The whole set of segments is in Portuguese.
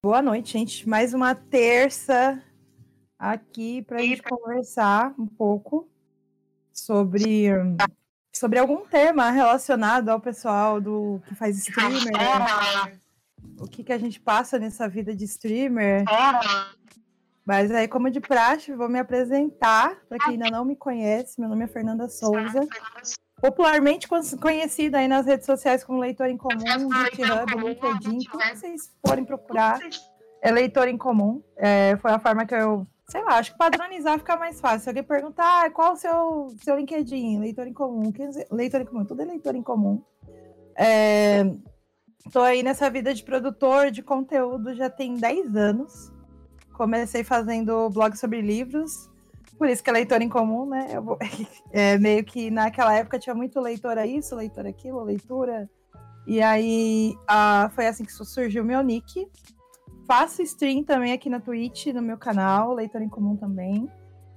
Boa noite, gente. Mais uma terça aqui para a gente conversar um pouco sobre, sobre algum tema relacionado ao pessoal do que faz streamer. O que, que a gente passa nessa vida de streamer. Mas aí, como de praxe, vou me apresentar para quem ainda não me conhece. Meu nome é Fernanda Souza popularmente conhecida aí nas redes sociais como Leitor em Comum, GitHub, LinkedIn, tudo que vocês forem procurar é Leitor em Comum. É, foi a forma que eu, sei lá, acho que padronizar fica mais fácil. Se alguém perguntar ah, qual o seu, seu LinkedIn, Leitor em Comum, Leitor em Comum, tudo é Leitor em Comum. É, tô aí nessa vida de produtor de conteúdo já tem 10 anos. Comecei fazendo blog sobre livros, por isso que é leitor em comum, né? Vou... É, meio que naquela época tinha muito leitor a isso, leitor aquilo, leitura. E aí a... foi assim que surgiu o meu nick. Faço stream também aqui na Twitch, no meu canal, leitor em comum também.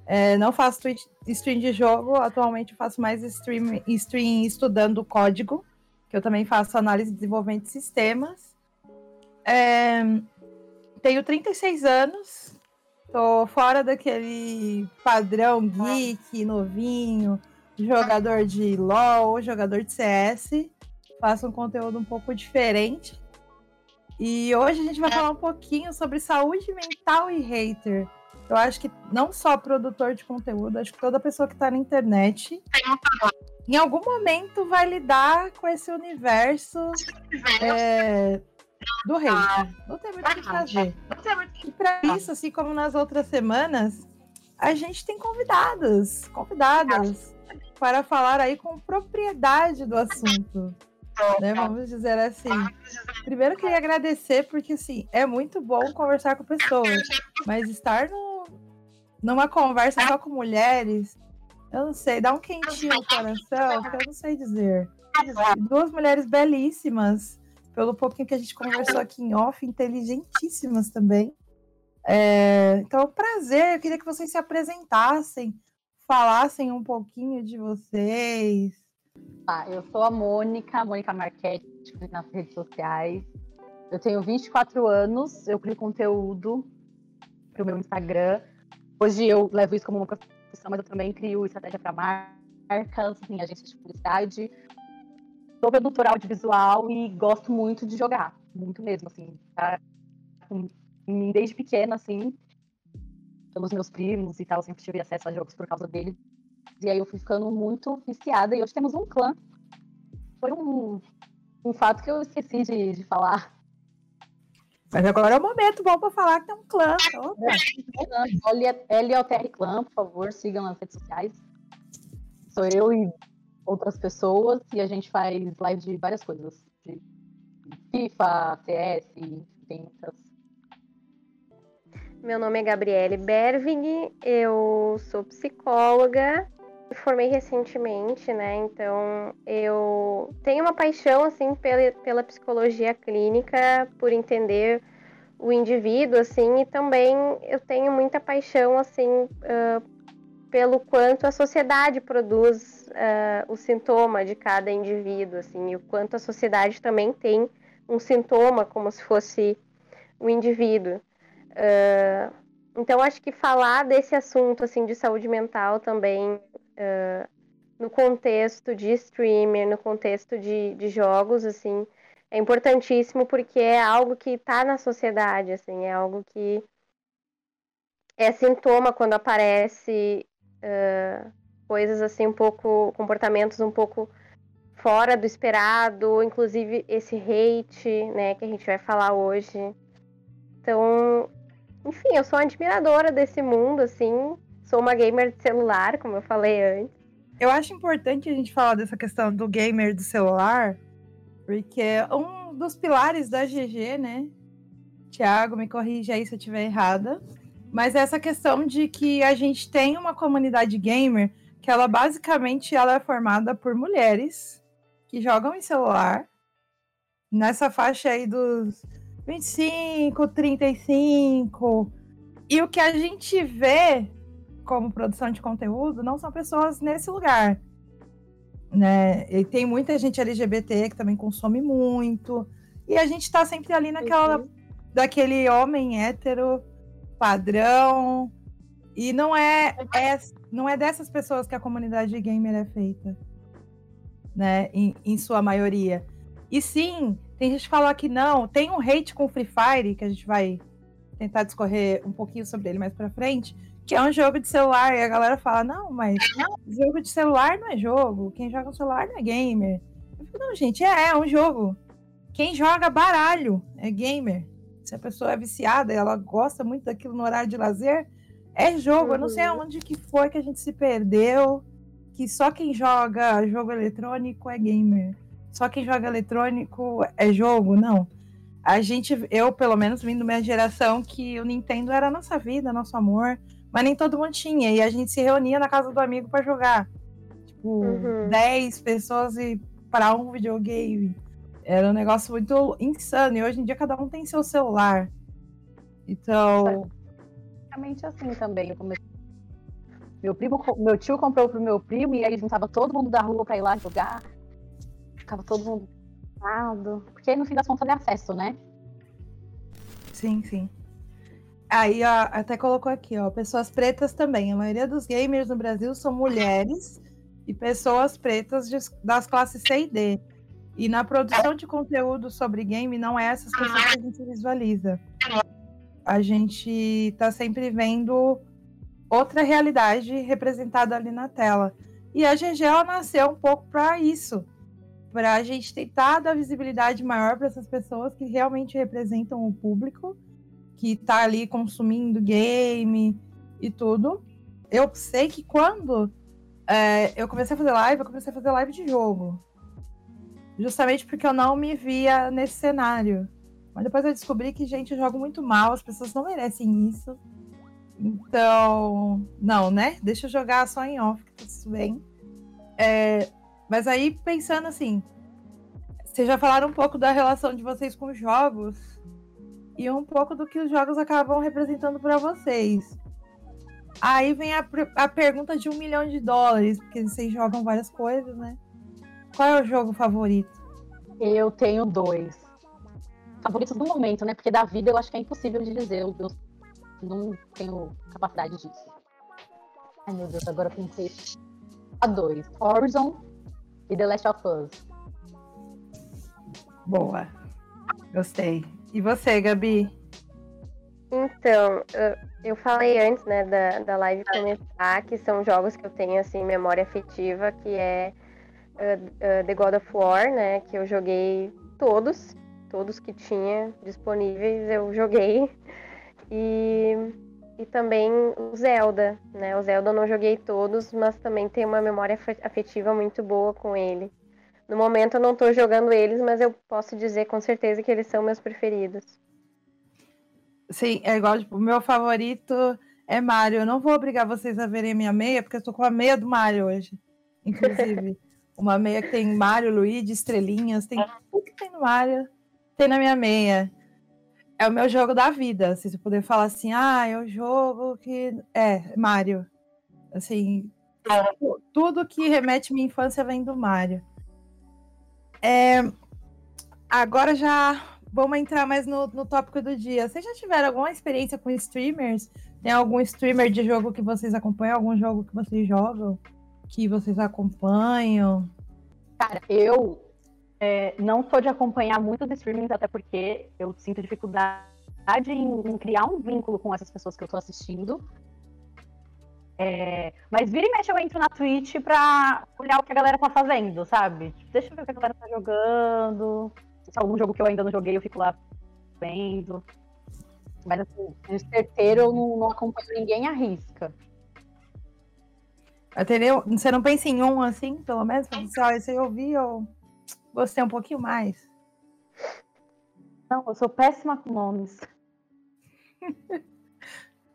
É, não faço Twitch, stream de jogo, atualmente faço mais stream, stream estudando código, que eu também faço análise e desenvolvimento de sistemas. É, tenho 36 anos, Tô fora daquele padrão geek, novinho, jogador de LoL, jogador de CS. Faço um conteúdo um pouco diferente. E hoje a gente vai falar um pouquinho sobre saúde mental e hater. Eu acho que não só produtor de conteúdo, acho que toda pessoa que está na internet, em algum momento vai lidar com esse universo é, do rei. Não tem muito o que fazer. E para isso, assim como nas outras semanas, a gente tem convidadas, convidadas para falar aí com propriedade do assunto. Né, vamos dizer assim. Primeiro queria agradecer, porque assim, é muito bom conversar com pessoas, mas estar no, numa conversa só com mulheres, eu não sei, dá um quentinho no coração, que eu não sei dizer. Duas mulheres belíssimas, pelo pouquinho que a gente conversou aqui em off, inteligentíssimas também. É, então, prazer, eu queria que vocês se apresentassem, falassem um pouquinho de vocês. Ah, eu sou a Mônica, Mônica Marquete, nas redes sociais. Eu tenho 24 anos, eu crio conteúdo para o meu Instagram. Hoje eu levo isso como uma profissão, mas eu também crio estratégia para marcas, em agências de publicidade, sou produtora audiovisual e gosto muito de jogar, muito mesmo, assim. Tá? Desde pequena, assim, pelos meus primos e tal, sempre tive acesso a jogos por causa deles. E aí eu fui ficando muito viciada e hoje temos um clã. Foi um, um fato que eu esqueci de, de falar. Mas agora é o momento bom para falar que tem um clã. LLTR Clã, por favor, sigam nas redes sociais. Sou eu e outras pessoas e a gente faz live de várias coisas. De FIFA, CS, tem outras. Meu nome é Gabriele Bervig, eu sou psicóloga, formei recentemente, né? Então eu tenho uma paixão assim pela, pela psicologia clínica, por entender o indivíduo, assim, e também eu tenho muita paixão assim uh, pelo quanto a sociedade produz uh, o sintoma de cada indivíduo, assim, e o quanto a sociedade também tem um sintoma como se fosse o indivíduo. Uh, então, acho que falar desse assunto, assim, de saúde mental também, uh, no contexto de streamer, no contexto de, de jogos, assim, é importantíssimo porque é algo que está na sociedade, assim, é algo que é sintoma quando aparece uh, coisas assim um pouco, comportamentos um pouco fora do esperado, inclusive esse hate, né, que a gente vai falar hoje. Então, enfim, eu sou uma admiradora desse mundo, assim, sou uma gamer de celular, como eu falei antes. Eu acho importante a gente falar dessa questão do gamer do celular, porque um dos pilares da GG, né? Tiago, me corrija aí se eu estiver errada. Mas essa questão de que a gente tem uma comunidade gamer que ela basicamente ela é formada por mulheres que jogam em celular nessa faixa aí dos 25, 35. E o que a gente vê como produção de conteúdo não são pessoas nesse lugar. Né? E tem muita gente LGBT que também consome muito. E a gente está sempre ali naquela uhum. daquele homem hétero padrão. E não é, é, não é dessas pessoas que a comunidade gamer é feita, né? Em, em sua maioria. E sim, tem gente que fala que não. Tem um hate com Free Fire, que a gente vai tentar discorrer um pouquinho sobre ele mais pra frente, que é um jogo de celular. E a galera fala, não, mas jogo de celular não é jogo. Quem joga no celular não é gamer. Eu fico, não, gente, é, é um jogo. Quem joga baralho é gamer. Se a pessoa é viciada e ela gosta muito daquilo no horário de lazer, é jogo. Eu não sei uhum. aonde que foi que a gente se perdeu. Que só quem joga jogo eletrônico é gamer. Só quem joga eletrônico é jogo, não. A gente, eu pelo menos vim da minha geração que o Nintendo era a nossa vida, nosso amor, mas nem todo mundo tinha. E a gente se reunia na casa do amigo para jogar. Tipo, uhum. 10 pessoas e para um videogame. Era um negócio muito insano. E hoje em dia cada um tem seu celular. Então. Basicamente assim também. Comecei... Meu primo, meu tio comprou pro meu primo e aí juntava todo mundo da rua para ir lá jogar. Ficava todo mundo porque no fim das contas é acesso, né? Sim, sim. Aí, ó, até colocou aqui, ó, pessoas pretas também. A maioria dos gamers no Brasil são mulheres e pessoas pretas de, das classes C e D. E na produção de conteúdo sobre game, não é essas pessoas que a gente visualiza. A gente tá sempre vendo outra realidade representada ali na tela. E a GG ela nasceu um pouco para isso, para a gente tentar dar visibilidade maior para essas pessoas que realmente representam o público, que está ali consumindo game e tudo. Eu sei que quando é, eu comecei a fazer live, eu comecei a fazer live de jogo. Justamente porque eu não me via nesse cenário. Mas depois eu descobri que, gente, eu jogo muito mal, as pessoas não merecem isso. Então, não, né? Deixa eu jogar só em off, que tá tudo bem. É, mas aí, pensando assim, vocês já falaram um pouco da relação de vocês com os jogos e um pouco do que os jogos acabam representando para vocês. Aí vem a, a pergunta de um milhão de dólares, porque vocês jogam várias coisas, né? Qual é o jogo favorito? Eu tenho dois. Favoritos do momento, né? Porque da vida eu acho que é impossível de dizer. Eu, eu não tenho capacidade disso. Ai meu Deus, agora eu pensei. A dois. Horizon e The Last of Us. Boa. Gostei. E você, Gabi? Então, eu falei antes, né, da, da live começar, que são jogos que eu tenho, assim, memória afetiva, que é uh, uh, The God of War, né, que eu joguei todos, todos que tinha disponíveis eu joguei. E e também o Zelda, né? O Zelda eu não joguei todos, mas também tenho uma memória afetiva muito boa com ele. No momento eu não estou jogando eles, mas eu posso dizer com certeza que eles são meus preferidos. Sim, é igual, tipo, o meu favorito é Mario. Eu não vou obrigar vocês a verem minha meia, porque eu estou com a meia do Mario hoje. Inclusive, uma meia que tem Mario, Luigi, estrelinhas, tem tudo que tem no Mario, tem na minha meia é o meu jogo da vida. Se você puder falar assim, ah, é o jogo que. É, Mario. Assim, tudo que remete minha infância vem do Mario. É, agora já vamos entrar mais no, no tópico do dia. Vocês já tiveram alguma experiência com streamers? Tem algum streamer de jogo que vocês acompanham? Algum jogo que vocês jogam? Que vocês acompanham? Cara, eu é, não sou de acompanhar muitos streamings, até porque eu sinto dificuldade em, em criar um vínculo com essas pessoas que eu estou assistindo. É, mas vira e mexe eu entro na Twitch pra olhar o que a galera tá fazendo, sabe? Deixa eu ver o que a galera tá jogando. Se algum jogo que eu ainda não joguei, eu fico lá vendo. Mas assim, de certeiro eu não, não acompanho ninguém à risca. Entendeu? Você não pensa em um assim, pelo menos? Ah, esse aí eu vi, ou você um pouquinho mais? Não, eu sou péssima com nomes.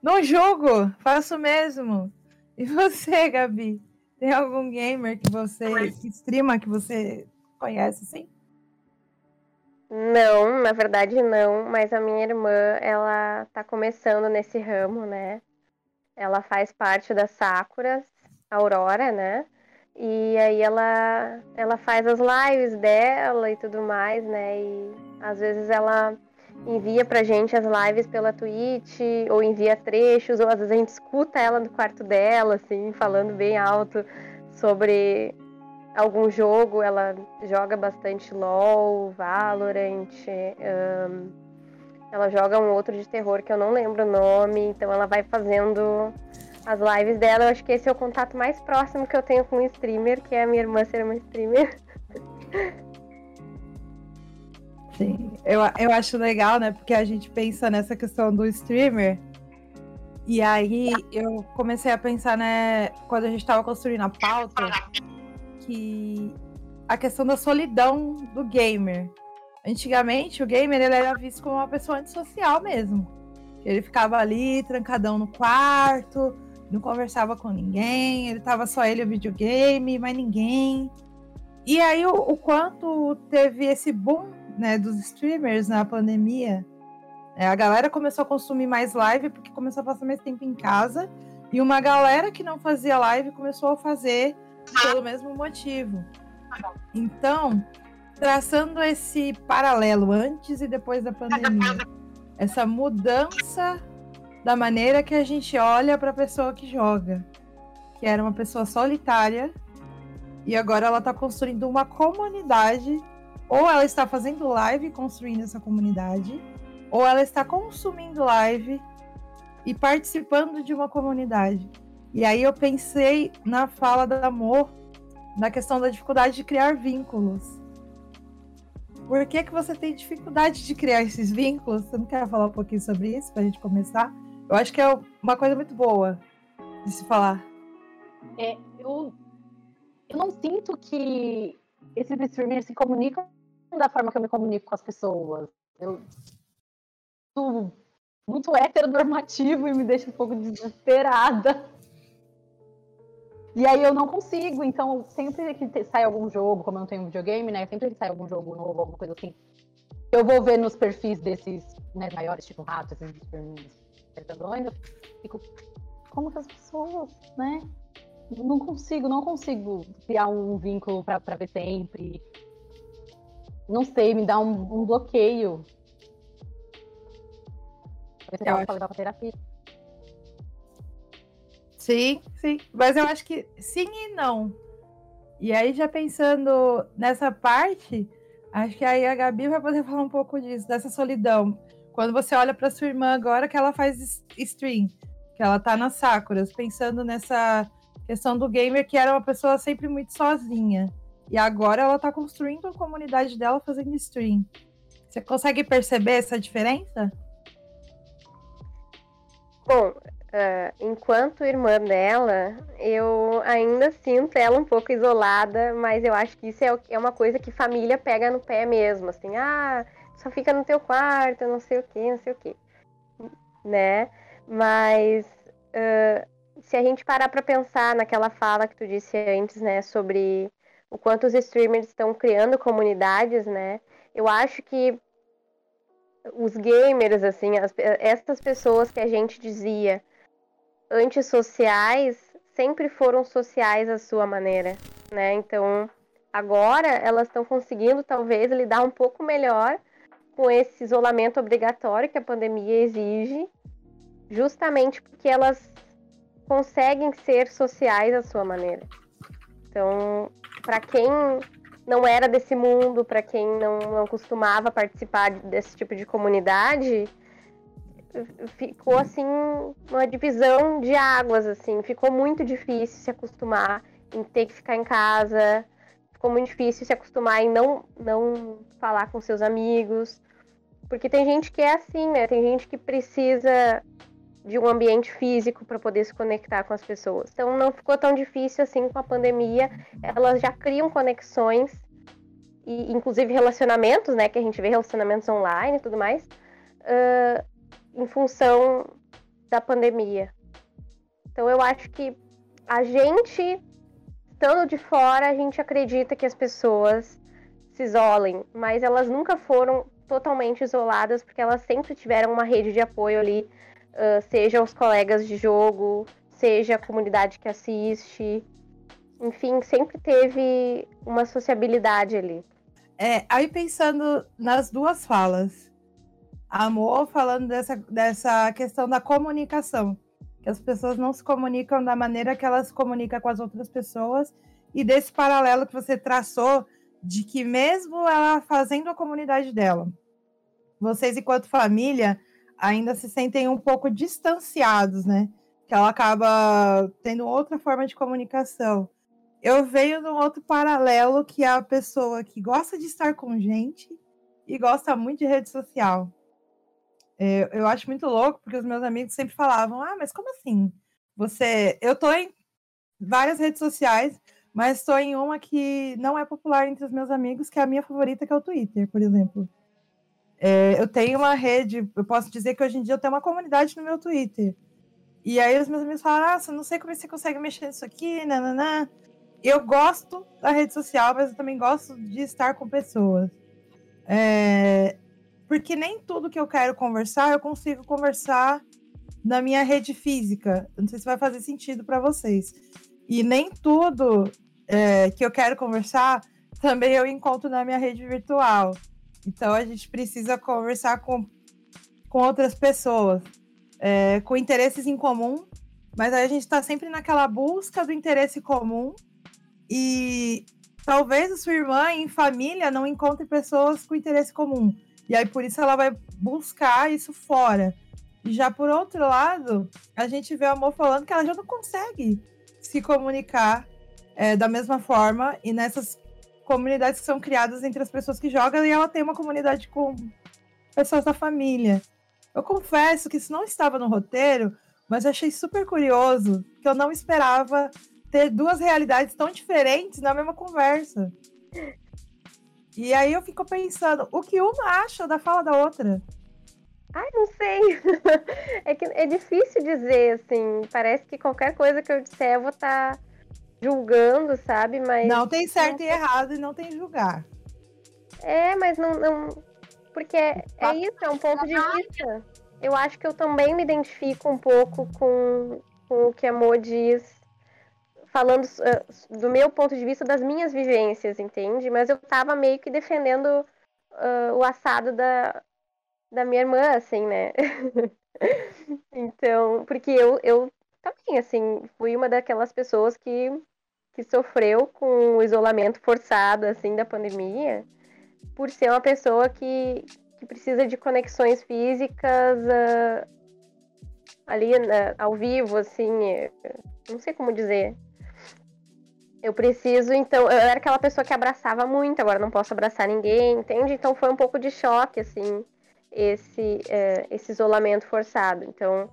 no jogo, faço mesmo. E você, Gabi? Tem algum gamer que você que streama que você conhece, sim? Não, na verdade não, mas a minha irmã, ela tá começando nesse ramo, né? Ela faz parte das Sakuras, Aurora, né? E aí ela, ela faz as lives dela e tudo mais, né? E às vezes ela envia pra gente as lives pela Twitch, ou envia trechos, ou às vezes a gente escuta ela no quarto dela, assim, falando bem alto sobre algum jogo. Ela joga bastante LOL, Valorant, um, ela joga um outro de terror que eu não lembro o nome, então ela vai fazendo as lives dela. Eu acho que esse é o contato mais próximo que eu tenho com um streamer, que é a minha irmã ser uma streamer. Sim, eu, eu acho legal, né? Porque a gente pensa nessa questão do streamer. E aí eu comecei a pensar, né, quando a gente estava construindo a pauta, que a questão da solidão do gamer. Antigamente, o gamer ele era visto como uma pessoa antissocial mesmo. Ele ficava ali, trancadão no quarto, não conversava com ninguém, ele tava só ele o videogame, mais ninguém. E aí o, o quanto teve esse boom né, dos streamers na pandemia. É, a galera começou a consumir mais live porque começou a passar mais tempo em casa. E uma galera que não fazia live começou a fazer pelo mesmo motivo. Então, traçando esse paralelo antes e depois da pandemia, essa mudança da maneira que a gente olha para a pessoa que joga, que era uma pessoa solitária e agora ela está construindo uma comunidade ou ela está fazendo live construindo essa comunidade, ou ela está consumindo live e participando de uma comunidade. E aí eu pensei na fala da Amor, na questão da dificuldade de criar vínculos. Por que, que você tem dificuldade de criar esses vínculos? Você não quer falar um pouquinho sobre isso para a gente começar? Eu acho que é uma coisa muito boa de se falar. É, eu, eu não sinto que esses streamers se comunicam da forma que eu me comunico com as pessoas. Eu sou muito heteronormativo e me deixa um pouco desesperada. E aí eu não consigo, então sempre que sai algum jogo, como eu não tenho videogame, né? Sempre que sai algum jogo novo, alguma coisa assim, eu vou ver nos perfis desses né, maiores, tipo ratos, esses eu fico, como que as pessoas, né? Não consigo, não consigo criar um vínculo para ver sempre não sei, me dá um, um bloqueio. Eu acho... levar pra terapia. Sim, sim. Mas eu acho que sim e não. E aí, já pensando nessa parte, acho que aí a Gabi vai poder falar um pouco disso, dessa solidão. Quando você olha para sua irmã agora que ela faz stream, que ela tá nas Sakuras, pensando nessa questão do gamer que era uma pessoa sempre muito sozinha. E agora ela está construindo a comunidade dela fazendo stream. Você consegue perceber essa diferença? Bom, uh, enquanto irmã dela, eu ainda sinto ela um pouco isolada, mas eu acho que isso é, é uma coisa que família pega no pé mesmo, assim, ah, só fica no teu quarto, não sei o que, não sei o que, né? Mas uh, se a gente parar para pensar naquela fala que tu disse antes, né, sobre o quanto os streamers estão criando comunidades, né? Eu acho que os gamers, assim, as, essas pessoas que a gente dizia antissociais, sempre foram sociais à sua maneira, né? Então, agora elas estão conseguindo talvez lidar um pouco melhor com esse isolamento obrigatório que a pandemia exige, justamente porque elas conseguem ser sociais à sua maneira. Então, para quem não era desse mundo, para quem não, não costumava participar desse tipo de comunidade, ficou assim uma divisão de águas assim, ficou muito difícil se acostumar em ter que ficar em casa, ficou muito difícil se acostumar em não não falar com seus amigos, porque tem gente que é assim, né? Tem gente que precisa de um ambiente físico para poder se conectar com as pessoas. Então não ficou tão difícil assim com a pandemia. Elas já criam conexões e inclusive relacionamentos, né? Que a gente vê relacionamentos online e tudo mais, uh, em função da pandemia. Então eu acho que a gente, estando de fora, a gente acredita que as pessoas se isolem, mas elas nunca foram totalmente isoladas porque elas sempre tiveram uma rede de apoio ali uh, seja os colegas de jogo, seja a comunidade que assiste. Enfim, sempre teve uma sociabilidade ali. É, aí pensando nas duas falas, Amor falando dessa, dessa questão da comunicação. Que as pessoas não se comunicam da maneira que elas se comunicam com as outras pessoas. E desse paralelo que você traçou de que mesmo ela fazendo a comunidade dela, vocês, enquanto família, ainda se sentem um pouco distanciados, né? Que ela acaba tendo outra forma de comunicação. Eu venho num outro paralelo que é a pessoa que gosta de estar com gente e gosta muito de rede social. É, eu acho muito louco, porque os meus amigos sempre falavam: ah, mas como assim? Você. Eu tô em várias redes sociais, mas estou em uma que não é popular entre os meus amigos, que é a minha favorita, que é o Twitter, por exemplo. É, eu tenho uma rede, eu posso dizer que hoje em dia eu tenho uma comunidade no meu Twitter. E aí os meus amigos falam, ah, não sei como você consegue mexer nisso aqui, nananã. Eu gosto da rede social, mas eu também gosto de estar com pessoas. É, porque nem tudo que eu quero conversar, eu consigo conversar na minha rede física. não sei se vai fazer sentido para vocês. E nem tudo é, que eu quero conversar, também eu encontro na minha rede virtual. Então a gente precisa conversar com, com outras pessoas, é, com interesses em comum, mas aí a gente está sempre naquela busca do interesse comum e talvez a sua irmã em família não encontre pessoas com interesse comum. E aí por isso ela vai buscar isso fora. E já por outro lado, a gente vê a amor falando que ela já não consegue se comunicar é, da mesma forma e nessas comunidades que são criadas entre as pessoas que jogam e ela tem uma comunidade com pessoas da família. Eu confesso que isso não estava no roteiro, mas achei super curioso, que eu não esperava ter duas realidades tão diferentes na mesma conversa. E aí eu fico pensando, o que uma acha da fala da outra? Ai, não sei. é que é difícil dizer, assim. Parece que qualquer coisa que eu disser eu vou estar tá julgando, sabe? Mas. Não tem certo não... e errado e não tem julgar. É, mas não. não... Porque é, é isso, é um ponto de vista. Eu acho que eu também me identifico um pouco com, com o que a Mo diz, falando uh, do meu ponto de vista, das minhas vivências, entende? Mas eu tava meio que defendendo uh, o assado da, da minha irmã, assim, né? então, porque eu, eu também, assim, fui uma daquelas pessoas que, que sofreu com o isolamento forçado, assim, da pandemia, por ser uma pessoa que, que precisa de conexões físicas uh, ali ao vivo, assim, não sei como dizer. Eu preciso, então, eu era aquela pessoa que abraçava muito, agora não posso abraçar ninguém, entende? Então foi um pouco de choque, assim, esse, uh, esse isolamento forçado. Então,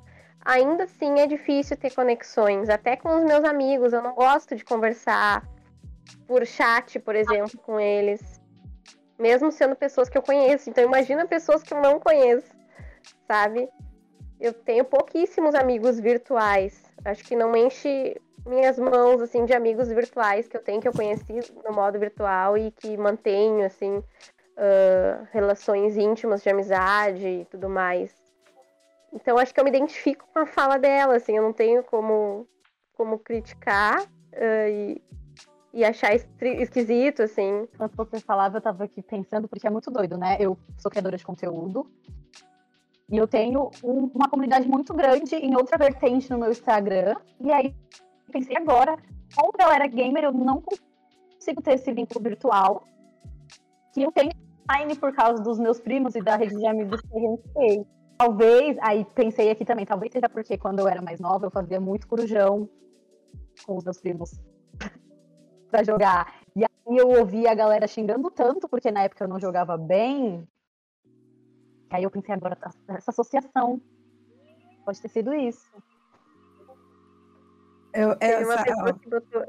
ainda assim é difícil ter conexões, até com os meus amigos. Eu não gosto de conversar por chat, por exemplo, com eles, mesmo sendo pessoas que eu conheço. Então, imagina pessoas que eu não conheço, sabe? Eu tenho pouquíssimos amigos virtuais. Acho que não enche minhas mãos assim de amigos virtuais que eu tenho que eu conheci no modo virtual e que mantenho assim uh, relações íntimas de amizade e tudo mais. Então acho que eu me identifico com a fala dela, assim, eu não tenho como, como criticar uh, e, e achar esquisito, assim. Enquanto você falava, eu tava aqui pensando, porque é muito doido, né? Eu sou criadora de conteúdo e eu tenho um, uma comunidade muito grande em outra vertente no meu Instagram. E aí pensei agora, como galera gamer, eu não consigo ter esse vínculo virtual que eu tenho online por causa dos meus primos e da rede de amigos que a gente fez. Talvez, aí pensei aqui também, talvez seja porque quando eu era mais nova eu fazia muito corujão com os meus primos para jogar. E aí eu ouvia a galera xingando tanto, porque na época eu não jogava bem. Aí eu pensei agora, essa associação. Pode ter sido isso. Eu, teve, uma pessoa que botou,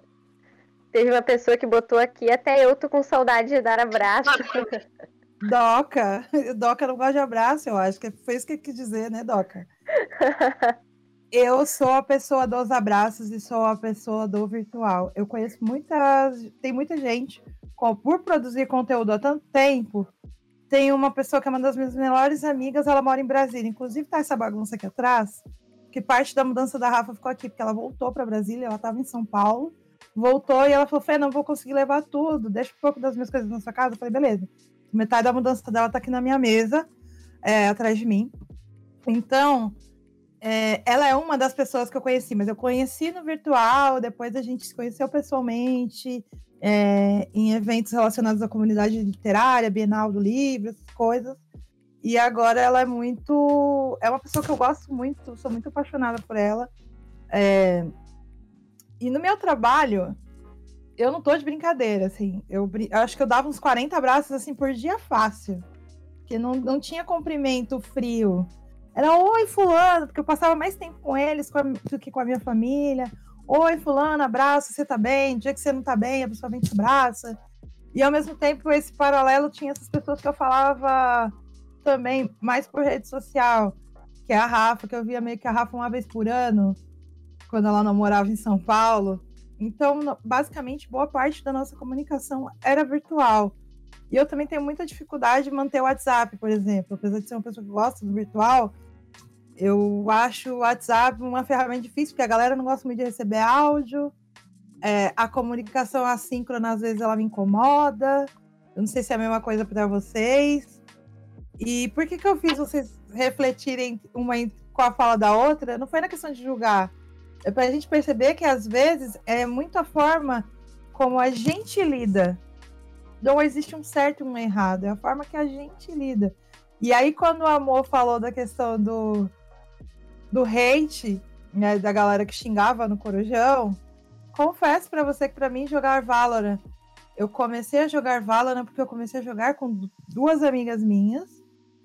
teve uma pessoa que botou aqui, até eu tô com saudade de dar abraço. Doca. Doca não gosta de abraço, eu acho que foi isso que ele quis dizer, né, Doca? eu sou a pessoa dos abraços e sou a pessoa do virtual. Eu conheço muitas. Tem muita gente, por produzir conteúdo há tanto tempo. Tem uma pessoa que é uma das minhas melhores amigas, ela mora em Brasília. Inclusive, tá essa bagunça aqui atrás, que parte da mudança da Rafa ficou aqui, porque ela voltou para Brasília, ela estava em São Paulo, voltou e ela falou: Fê, não vou conseguir levar tudo, deixa um pouco das minhas coisas na sua casa. Eu falei: beleza metade da mudança dela tá aqui na minha mesa. é, atrás de mim. Então, é, ela é uma das pessoas que eu conheci, mas eu conheci no virtual, depois a gente se conheceu pessoalmente, é, em eventos relacionados à comunidade literária, Bienal do Livro, essas coisas. E agora ela é muito. É uma pessoa que eu gosto muito, sou muito apaixonada por ela. É, e no meu trabalho, eu não tô de brincadeira, assim. Eu, eu, acho que eu dava uns 40 abraços assim por dia fácil. Porque não, não tinha comprimento frio. Era oi, fulano, porque eu passava mais tempo com eles do que com a minha família. Oi, fulano, abraço, você tá bem? dia que você não tá bem, a pessoa vem te abraça. E ao mesmo tempo, esse paralelo tinha essas pessoas que eu falava também mais por rede social, que é a Rafa, que eu via meio que a Rafa uma vez por ano, quando ela não morava em São Paulo. Então, basicamente, boa parte da nossa comunicação era virtual. E eu também tenho muita dificuldade de manter o WhatsApp, por exemplo. Apesar de ser uma pessoa que gosta do virtual, eu acho o WhatsApp uma ferramenta difícil, porque a galera não gosta muito de receber áudio. É, a comunicação assíncrona, às vezes, ela me incomoda. Eu não sei se é a mesma coisa para vocês. E por que, que eu fiz vocês refletirem uma com a fala da outra? Não foi na questão de julgar é para a gente perceber que às vezes é muito a forma como a gente lida. Não existe um certo e um errado, é a forma que a gente lida. E aí, quando o amor falou da questão do, do hate, né, da galera que xingava no Corujão, confesso para você que para mim jogar Valorant, eu comecei a jogar Valorant porque eu comecei a jogar com duas amigas minhas,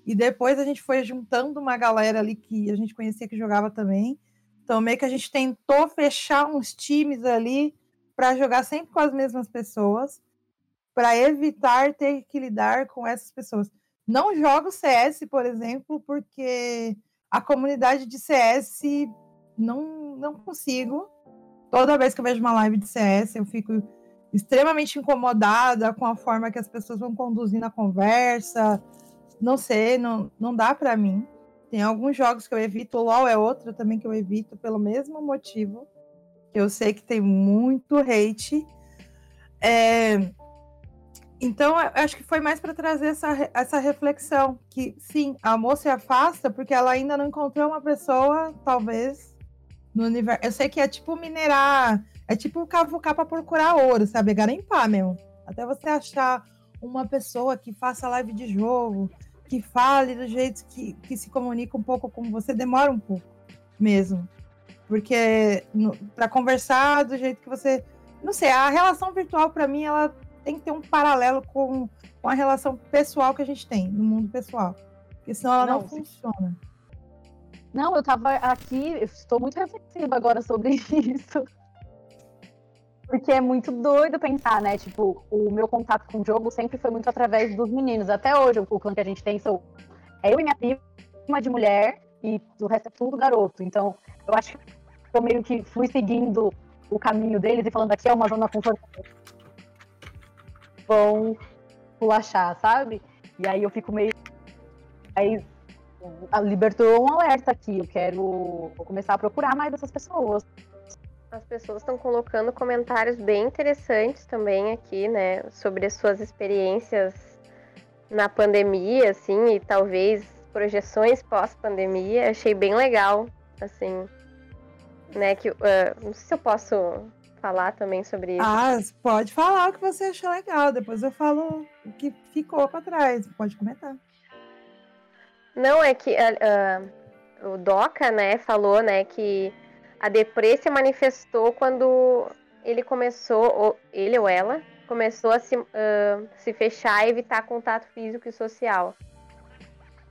e depois a gente foi juntando uma galera ali que a gente conhecia que jogava também. Então, meio que a gente tentou fechar uns times ali para jogar sempre com as mesmas pessoas, para evitar ter que lidar com essas pessoas. Não jogo CS, por exemplo, porque a comunidade de CS não, não consigo. Toda vez que eu vejo uma live de CS, eu fico extremamente incomodada com a forma que as pessoas vão conduzindo a conversa. Não sei, não, não dá para mim. Tem alguns jogos que eu evito, o LoL é outro também que eu evito pelo mesmo motivo. Eu sei que tem muito hate. É... Então, acho que foi mais para trazer essa, essa reflexão. Que, sim, a moça se afasta porque ela ainda não encontrou uma pessoa, talvez, no universo. Eu sei que é tipo minerar, é tipo cavucar para procurar ouro, sabe? É garimpar mesmo. Até você achar uma pessoa que faça live de jogo, que fale do jeito que, que se comunica um pouco com você, demora um pouco mesmo. Porque para conversar do jeito que você. Não sei, a relação virtual, para mim, ela tem que ter um paralelo com, com a relação pessoal que a gente tem no mundo pessoal. Porque senão ela não, não funciona. Não, eu tava aqui, eu estou muito reflexiva agora sobre isso. Porque é muito doido pensar, né? Tipo, o meu contato com o jogo sempre foi muito através dos meninos. Até hoje, o clã que a gente tem sou é eu e minha prima de mulher e o resto é tudo garoto. Então, eu acho que eu meio que fui seguindo o caminho deles e falando aqui é uma zona confortável. Vão pulachar, sabe? E aí eu fico meio. Aí libertou um alerta aqui. Eu quero vou começar a procurar mais essas pessoas. As pessoas estão colocando comentários bem interessantes também aqui, né, sobre as suas experiências na pandemia, assim, e talvez projeções pós-pandemia. Achei bem legal, assim, né, que uh, não sei se eu posso falar também sobre isso. Ah, pode falar o que você achou legal, depois eu falo o que ficou para trás, pode comentar. Não, é que uh, uh, o Doca, né, falou, né, que a deprê se manifestou quando ele começou, ou ele ou ela, começou a se, uh, se fechar e evitar contato físico e social.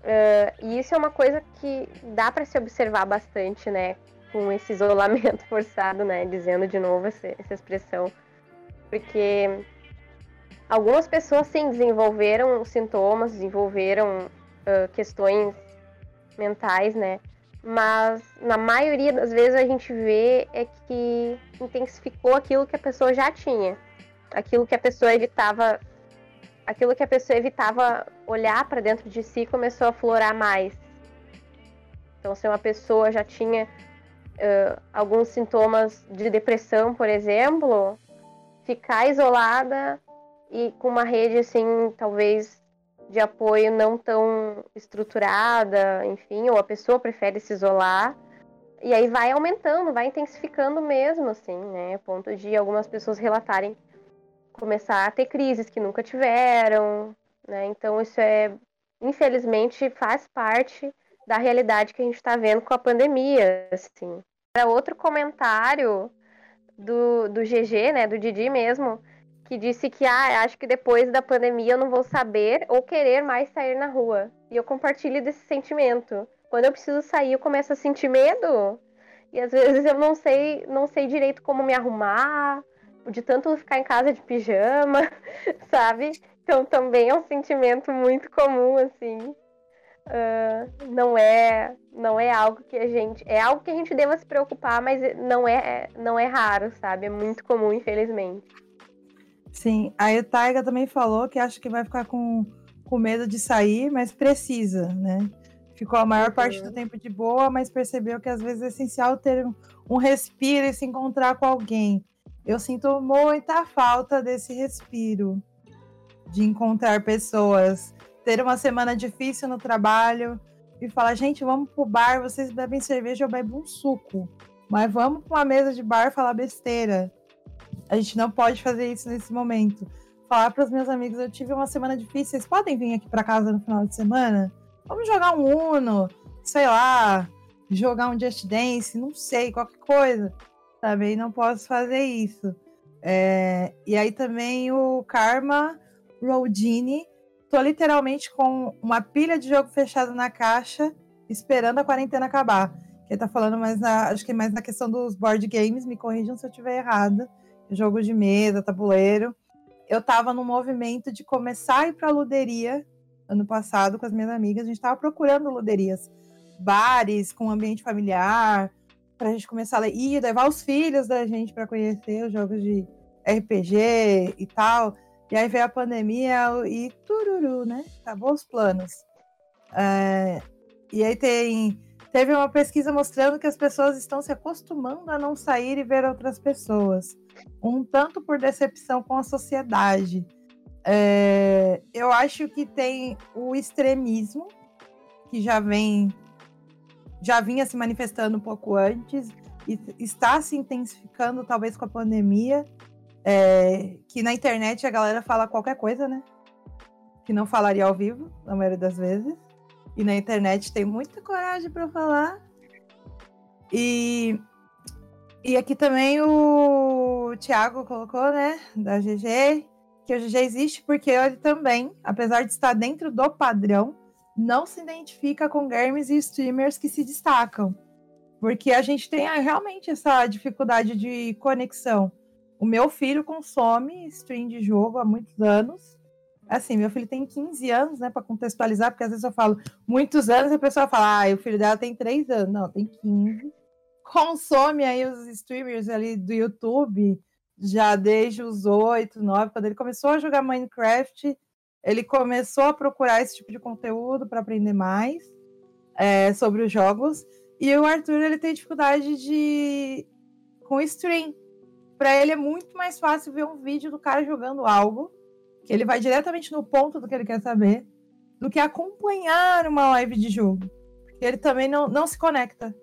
Uh, e isso é uma coisa que dá para se observar bastante, né? Com esse isolamento forçado, né? Dizendo de novo essa, essa expressão. Porque algumas pessoas, sim, desenvolveram sintomas, desenvolveram uh, questões mentais, né? Mas na maioria das vezes a gente vê é que intensificou aquilo que a pessoa já tinha, aquilo que a pessoa evitava, aquilo que a pessoa evitava olhar para dentro de si começou a florar mais. Então, se uma pessoa já tinha uh, alguns sintomas de depressão, por exemplo, ficar isolada e com uma rede assim, talvez de apoio não tão estruturada, enfim, ou a pessoa prefere se isolar. E aí vai aumentando, vai intensificando mesmo, assim, né? A ponto de algumas pessoas relatarem começar a ter crises que nunca tiveram, né? Então isso é, infelizmente, faz parte da realidade que a gente está vendo com a pandemia, assim. Era outro comentário do, do GG, né, do Didi mesmo, que disse que ah, acho que depois da pandemia eu não vou saber ou querer mais sair na rua. E eu compartilho desse sentimento. Quando eu preciso sair, eu começo a sentir medo. E às vezes eu não sei, não sei direito como me arrumar, de tanto ficar em casa de pijama, sabe? Então também é um sentimento muito comum, assim. Uh, não é não é algo que a gente é algo que a gente deva se preocupar, mas não é não é raro, sabe? É muito comum, infelizmente. Sim, aí o Taiga também falou que acha que vai ficar com, com medo de sair, mas precisa, né? Ficou a maior parte do tempo de boa, mas percebeu que às vezes é essencial ter um, um respiro e se encontrar com alguém. Eu sinto muita falta desse respiro, de encontrar pessoas, ter uma semana difícil no trabalho e falar, gente, vamos pro bar, vocês bebem cerveja, eu bebo um suco. Mas vamos para uma mesa de bar falar besteira a gente não pode fazer isso nesse momento. Falar para os meus amigos, eu tive uma semana difícil, vocês podem vir aqui para casa no final de semana? Vamos jogar um Uno, sei lá, jogar um Just Dance, não sei, qualquer coisa. Também não posso fazer isso. É, e aí também o Karma Rodini, tô literalmente com uma pilha de jogo fechado na caixa, esperando a quarentena acabar. Ele tá falando mais na, acho que mais na questão dos board games, me corrijam se eu estiver errada jogo de mesa, tabuleiro. Eu estava no movimento de começar a ir para luderia ano passado com as minhas amigas. A gente estava procurando luderias, bares com ambiente familiar, para a gente começar a e levar os filhos da gente para conhecer os jogos de RPG e tal. E aí veio a pandemia e tururu, né? Acabou os planos. É, e aí tem teve uma pesquisa mostrando que as pessoas estão se acostumando a não sair e ver outras pessoas um tanto por decepção com a sociedade. É, eu acho que tem o extremismo, que já vem já vinha se manifestando um pouco antes e está se intensificando talvez com a pandemia, é, que na internet a galera fala qualquer coisa, né? Que não falaria ao vivo, na maioria das vezes. E na internet tem muita coragem para falar. E e aqui também o Thiago colocou, né, da GG, que o GG existe porque ele também, apesar de estar dentro do padrão, não se identifica com games e streamers que se destacam. Porque a gente tem ah, realmente essa dificuldade de conexão. O meu filho consome stream de jogo há muitos anos. Assim, meu filho tem 15 anos, né, para contextualizar, porque às vezes eu falo muitos anos e a pessoa fala, ah, o filho dela tem 3 anos. Não, tem 15 consome aí os streamers ali do YouTube já desde os 8, 9, quando ele começou a jogar Minecraft, ele começou a procurar esse tipo de conteúdo para aprender mais é, sobre os jogos. E o Arthur ele tem dificuldade de com stream. Para ele é muito mais fácil ver um vídeo do cara jogando algo, ele vai diretamente no ponto do que ele quer saber, do que acompanhar uma live de jogo. Ele também não, não se conecta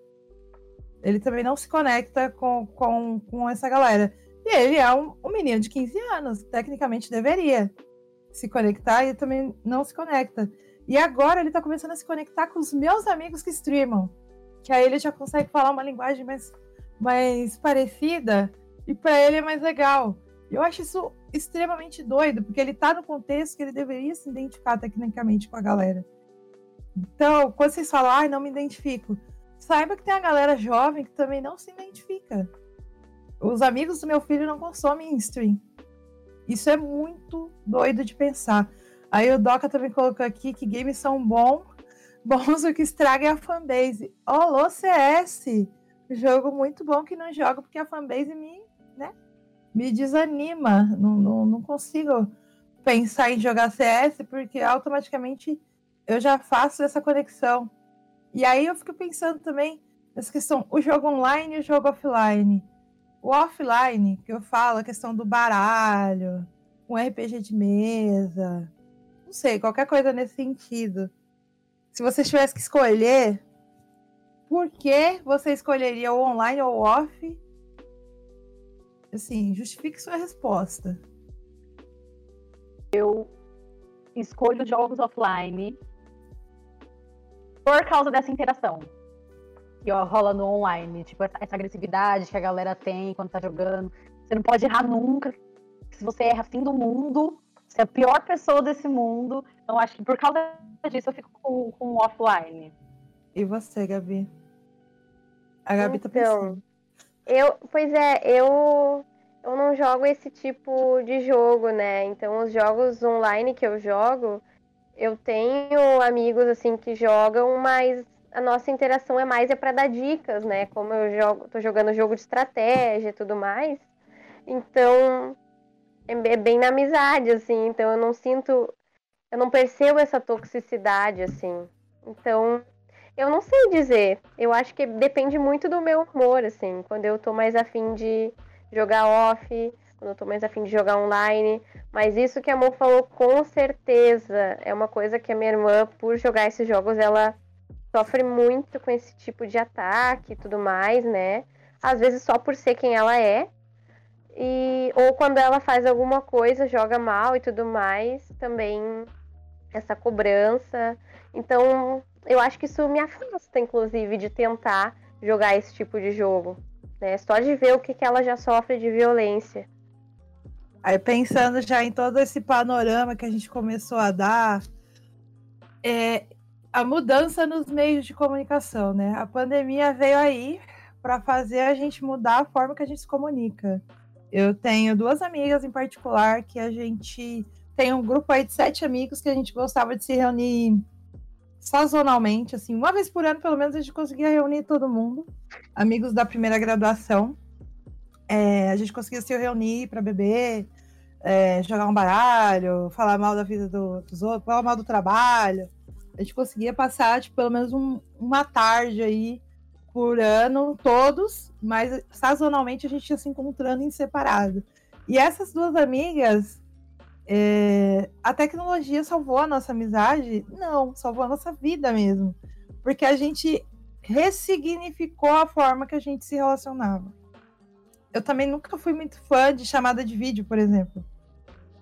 ele também não se conecta com, com, com essa galera. E ele é um, um menino de 15 anos, tecnicamente deveria se conectar e também não se conecta. E agora ele tá começando a se conectar com os meus amigos que streamam. Que aí ele já consegue falar uma linguagem mais, mais parecida e para ele é mais legal. Eu acho isso extremamente doido, porque ele tá no contexto que ele deveria se identificar tecnicamente com a galera. Então, quando vocês falam, ai, ah, não me identifico, saiba que tem a galera jovem que também não se identifica. Os amigos do meu filho não consomem stream. Isso é muito doido de pensar. Aí o Doca também colocou aqui que games são bons, bons o que estraga é a fanbase. Olô, CS! Jogo muito bom que não jogo porque a fanbase me, me desanima. Não, não, não consigo pensar em jogar CS porque automaticamente eu já faço essa conexão. E aí eu fico pensando também nessa questão, o jogo online e o jogo offline. O offline, que eu falo, a questão do baralho, um RPG de mesa, Não sei, qualquer coisa nesse sentido. Se você tivesse que escolher, por que você escolheria o online ou o off? Assim, justifique sua resposta. Eu escolho jogos offline por causa dessa interação que ó, rola no online. Tipo, essa, agressividade que a galera tem quando tá jogando. Você não pode errar nunca. Se você erra, fim do mundo. Você é a pior pessoa desse mundo. Então, acho que por causa disso eu fico com, com o offline. E você, Gabi? A Gabi então, tá pensando. Eu, pois é, eu, eu não jogo esse tipo de jogo, né? Então, os jogos online que eu jogo, eu tenho amigos assim que jogam, mas a nossa interação é mais é para dar dicas, né? Como eu jogo, tô jogando jogo de estratégia e tudo mais. Então, é, é bem na amizade, assim. Então, eu não sinto, eu não percebo essa toxicidade, assim. Então, eu não sei dizer. Eu acho que depende muito do meu humor, assim. Quando eu tô mais afim de jogar off, quando eu tô mais afim de jogar online. Mas isso que a Amor falou, com certeza, é uma coisa que a minha irmã, por jogar esses jogos, ela sofre muito com esse tipo de ataque e tudo mais, né? Às vezes só por ser quem ela é. E, ou quando ela faz alguma coisa, joga mal e tudo mais, também essa cobrança. Então, eu acho que isso me afasta, inclusive, de tentar jogar esse tipo de jogo. Né? Só de ver o que, que ela já sofre de violência. Aí pensando já em todo esse panorama que a gente começou a dar, é, a mudança nos meios de comunicação, né? A pandemia veio aí para fazer a gente mudar a forma que a gente se comunica. Eu tenho duas amigas em particular que a gente tem um grupo aí de sete amigos que a gente gostava de se reunir sazonalmente, assim, uma vez por ano, pelo menos, a gente conseguia reunir todo mundo, amigos da primeira graduação. É, a gente conseguia se reunir para beber, é, jogar um baralho, falar mal da vida do, dos outros, falar mal do trabalho a gente conseguia passar, tipo, pelo menos um, uma tarde aí por ano, todos, mas sazonalmente a gente ia se encontrando em separado. E essas duas amigas, é, a tecnologia salvou a nossa amizade? Não, salvou a nossa vida mesmo. Porque a gente ressignificou a forma que a gente se relacionava. Eu também nunca fui muito fã de chamada de vídeo, por exemplo.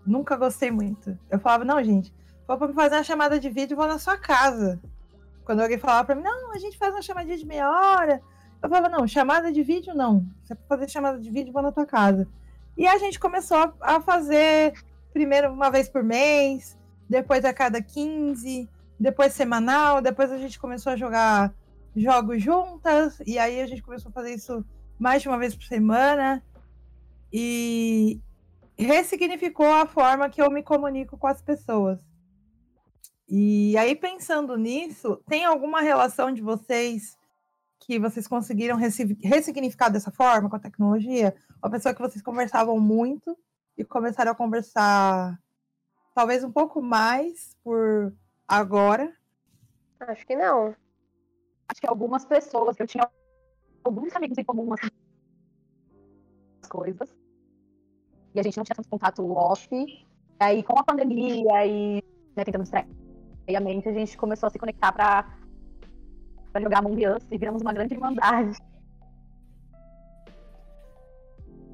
Nunca gostei muito. Eu falava, não, gente, for pra fazer uma chamada de vídeo, vou na sua casa. Quando alguém falava pra mim, não, a gente faz uma chamadinha de meia hora. Eu falava, não, chamada de vídeo não. Se é pra fazer chamada de vídeo, vou na tua casa. E a gente começou a fazer primeiro uma vez por mês, depois a cada 15, depois semanal, depois a gente começou a jogar jogos juntas, e aí a gente começou a fazer isso mais de uma vez por semana. E ressignificou a forma que eu me comunico com as pessoas. E aí, pensando nisso, tem alguma relação de vocês que vocês conseguiram ressignificar dessa forma com a tecnologia? Uma pessoa que vocês conversavam muito e começaram a conversar talvez um pouco mais por agora? Acho que não. Acho que algumas pessoas, eu tinha alguns amigos em comum, assim, coisas, e a gente não tinha tanto contato off. E aí, com a pandemia e né, tentando distrair a mente a gente começou a se conectar para jogar Among Us e viramos uma grande irmandade.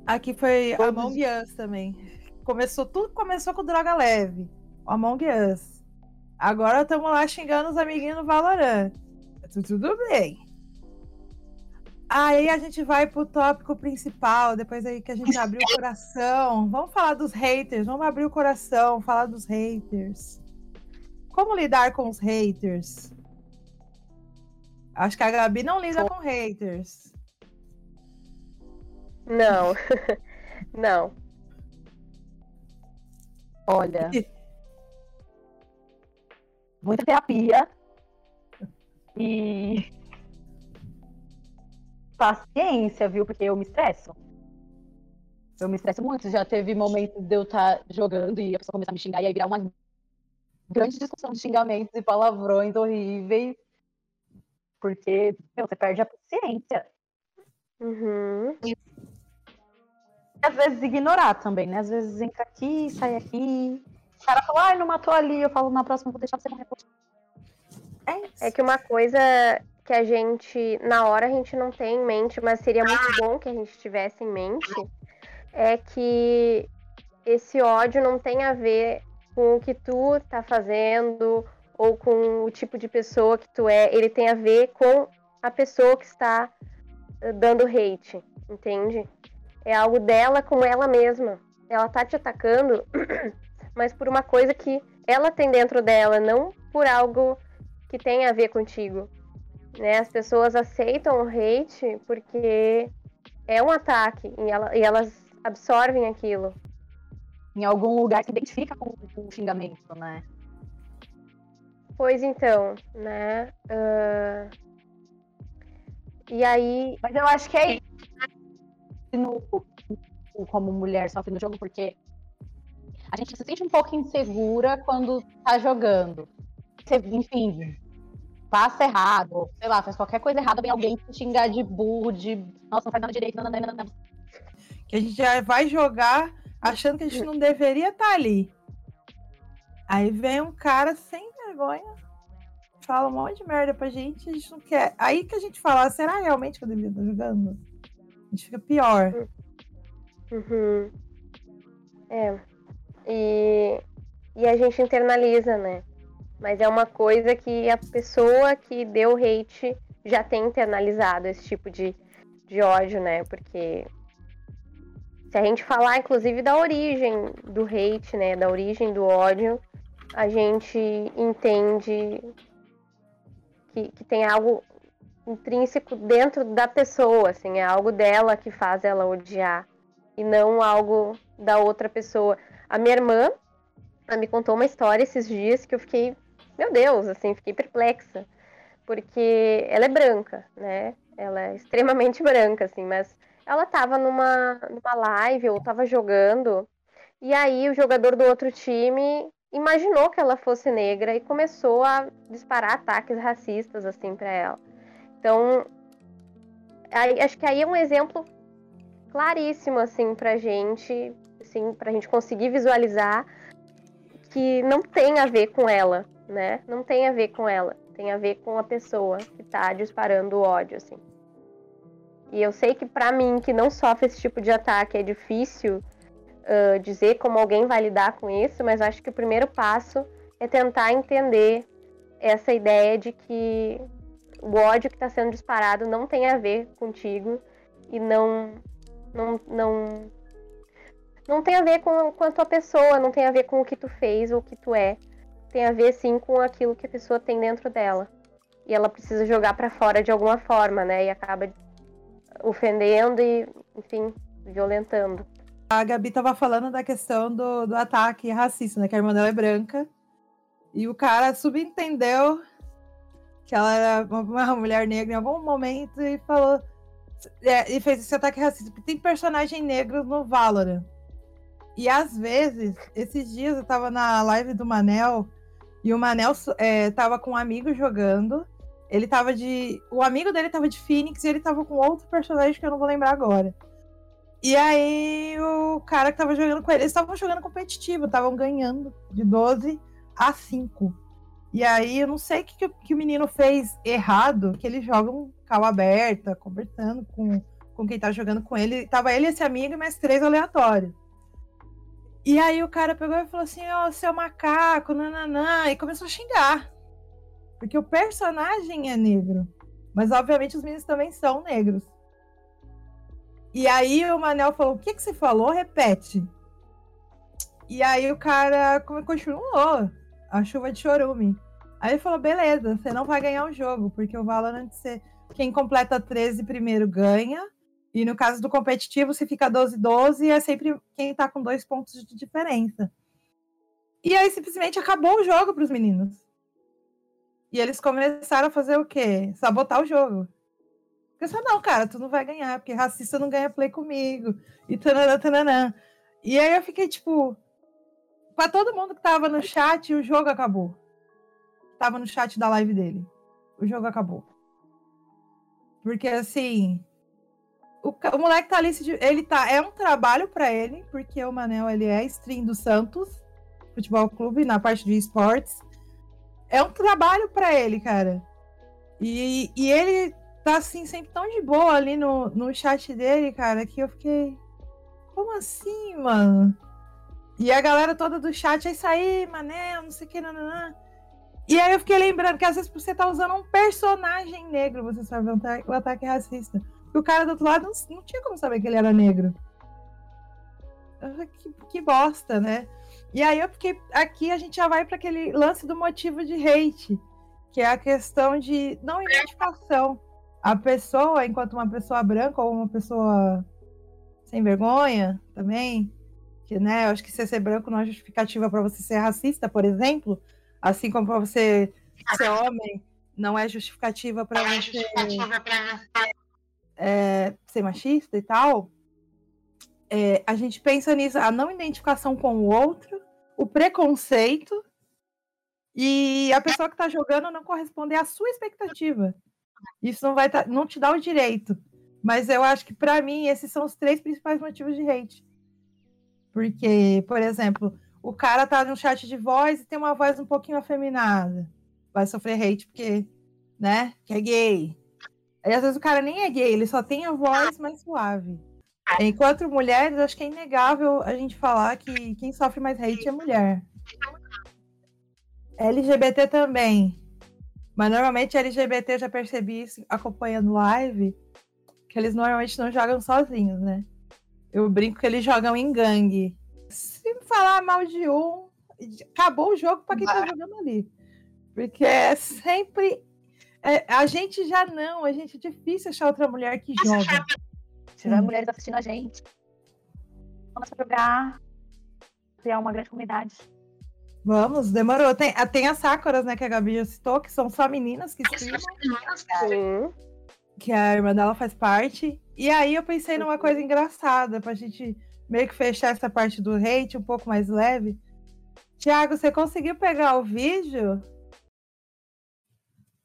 Aqui foi Todos... Among Us também. Começou, tudo começou com droga leve. Among Us. Agora estamos lá xingando os amiguinhos no Valorant. Tudo bem. Aí a gente vai pro tópico principal, depois aí que a gente abriu o coração. Vamos falar dos haters, vamos abrir o coração, falar dos haters. Como lidar com os haters? Acho que a Gabi não lida com haters. Não. não. Olha. Muita terapia. E. Paciência, viu? Porque eu me estresso. Eu me estresso muito. Já teve momentos de eu estar tá jogando e a pessoa começar a me xingar e aí virar uma grande discussão de xingamentos e palavrões horríveis, porque meu, você perde a paciência. Uhum. E às vezes ignorar também, né? Às vezes entra aqui, sai aqui, O cara falou, ah, não matou ali. Eu falo, na próxima eu vou deixar você morrer. É, é que uma coisa que a gente, na hora, a gente não tem em mente, mas seria muito bom que a gente tivesse em mente, é que esse ódio não tem a ver com o que tu tá fazendo ou com o tipo de pessoa que tu é, ele tem a ver com a pessoa que está eh, dando hate, entende? É algo dela com ela mesma. Ela tá te atacando, mas por uma coisa que ela tem dentro dela, não por algo que tem a ver contigo. Né? As pessoas aceitam o hate porque é um ataque e, ela, e elas absorvem aquilo. Em algum lugar que identifica com o xingamento, né? Pois então, né? Uh... E aí. Mas eu acho que é isso. No, como mulher sofre no jogo, porque a gente se sente um pouco insegura quando tá jogando. Você, enfim, passa errado, sei lá, faz qualquer coisa errada, vem alguém te xingar de burro, de nossa, não faz nada direito, não, não, não, não. Que a gente já vai jogar achando que a gente não deveria estar tá ali. Aí vem um cara sem vergonha, fala um monte de merda pra gente, a gente não quer. Aí que a gente fala, ah, será realmente que eu deveria estar jogando? A gente fica pior. Uhum. É. E, e a gente internaliza, né? Mas é uma coisa que a pessoa que deu hate já tem internalizado esse tipo de, de ódio, né? Porque se a gente falar, inclusive, da origem do hate, né? Da origem do ódio, a gente entende que, que tem algo intrínseco dentro da pessoa, assim, é algo dela que faz ela odiar e não algo da outra pessoa. A minha irmã me contou uma história esses dias que eu fiquei, meu Deus, assim, fiquei perplexa, porque ela é branca, né? Ela é extremamente branca, assim, mas ela tava numa, numa live ou tava jogando, e aí o jogador do outro time imaginou que ela fosse negra e começou a disparar ataques racistas assim para ela. Então, aí, acho que aí é um exemplo claríssimo assim pra gente, assim, pra gente conseguir visualizar que não tem a ver com ela, né? Não tem a ver com ela, tem a ver com a pessoa que tá disparando o ódio assim. E eu sei que para mim que não sofre esse tipo de ataque é difícil uh, dizer como alguém vai lidar com isso, mas acho que o primeiro passo é tentar entender essa ideia de que o ódio que está sendo disparado não tem a ver contigo e não não não não tem a ver com, com a tua pessoa, não tem a ver com o que tu fez ou o que tu é. Tem a ver sim com aquilo que a pessoa tem dentro dela. E ela precisa jogar para fora de alguma forma, né? E acaba ofendendo e, enfim, violentando a Gabi tava falando da questão do, do ataque racista, né? Que a irmã dela é branca. E o cara subentendeu que ela era uma mulher negra em algum momento e falou. É, e fez esse ataque racista. Porque tem personagem negro no Valorant. E às vezes, esses dias eu tava na live do Manel e o Manel é, tava com um amigo jogando. Ele tava de. O amigo dele tava de Phoenix e ele tava com outro personagem que eu não vou lembrar agora. E aí o cara que tava jogando com ele, eles estavam jogando competitivo, estavam ganhando de 12 a 5. E aí eu não sei o que, que, o menino fez errado, que eles jogam cal aberta, conversando com, com quem tá jogando com ele. Tava ele, esse amigo e mais três aleatórios. E aí o cara pegou e falou assim, ó, oh, seu macaco, nananã, e começou a xingar. Porque o personagem é negro. Mas obviamente os meninos também são negros. E aí o Manel falou: O que, que você falou? Repete. E aí o cara continuou a chuva de chorume. Aí ele falou: beleza, você não vai ganhar o jogo, porque o Valorant, você, quem completa 13 primeiro ganha. E no caso do competitivo, você fica 12-12 e é sempre quem tá com dois pontos de diferença. E aí simplesmente acabou o jogo para os meninos. E eles começaram a fazer o quê? Sabotar o jogo. Pensei, não, cara, tu não vai ganhar, porque racista não ganha play comigo. E tananã, tananã. E aí eu fiquei, tipo, pra todo mundo que tava no chat, o jogo acabou. Tava no chat da live dele. O jogo acabou. Porque, assim, o, o moleque tá ali, ele tá, é um trabalho para ele, porque o Manel, ele é stream do Santos. futebol clube, na parte de esportes. É um trabalho para ele, cara. E, e ele tá assim, sempre tão de boa ali no, no chat dele, cara, que eu fiquei. Como assim, mano? E a galera toda do chat, é isso aí, mané, não sei o que, nananã. E aí eu fiquei lembrando que às vezes você tá usando um personagem negro, você sabe o ataque racista. E o cara do outro lado não, não tinha como saber que ele era negro. Que, que bosta, né? E aí eu fiquei. Aqui a gente já vai para aquele lance do motivo de hate, que é a questão de não identificação. A pessoa, enquanto uma pessoa branca ou uma pessoa sem vergonha também, que, né, eu acho que ser branco não é justificativa para você ser racista, por exemplo, assim como para você ser homem não é justificativa para é você é, ser machista e tal. É, a gente pensa nisso, a não identificação com o outro, o preconceito e a pessoa que está jogando não corresponder à sua expectativa. Isso não vai tá, não te dá o direito. Mas eu acho que para mim esses são os três principais motivos de hate. Porque, por exemplo, o cara tá no chat de voz e tem uma voz um pouquinho afeminada. Vai sofrer hate porque, né, que é gay. Aí às vezes o cara nem é gay, ele só tem a voz mais suave. Enquanto mulheres, acho que é inegável a gente falar que quem sofre mais hate é mulher. LGBT também. Mas normalmente LGBT eu já percebi isso acompanhando live, que eles normalmente não jogam sozinhos, né? Eu brinco que eles jogam em gangue. Se falar mal de um, acabou o jogo para quem tá jogando ali. Porque é sempre. É, a gente já não, a gente é difícil achar outra mulher que joga. Se tiver mulheres assistindo a gente, vamos jogar, criar uma grande comunidade. Vamos, demorou. Tem, tem as Sakuras, né, que a Gabi já citou, que são só meninas que streamam. Sim. Que a irmã dela faz parte. E aí eu pensei numa coisa engraçada pra gente meio que fechar essa parte do hate um pouco mais leve. Tiago, você conseguiu pegar o vídeo?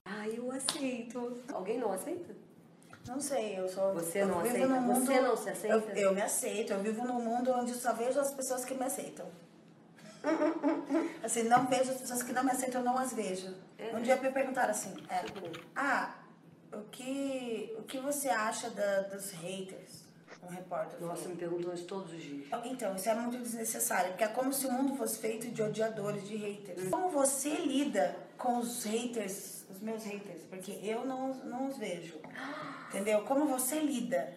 Ah, eu aceito. Alguém não aceita? Não sei, eu sou. Você não aceita? Mundo, Você não se aceita? Eu, eu, me aceito. Eu vivo num mundo onde só vejo as pessoas que me aceitam. assim, não vejo as pessoas que não me aceitam, eu não as vejo. É. Um dia me perguntaram assim: é, ah, o que, o que você acha da, dos haters? Um repórter. Nossa, me perguntam isso todos os dias. Então, isso é muito desnecessário, porque é como se o mundo fosse feito de odiadores, de haters. Hum. Como você lida com os haters, os meus haters? Porque eu não, não os vejo. Entendeu? Como você lida?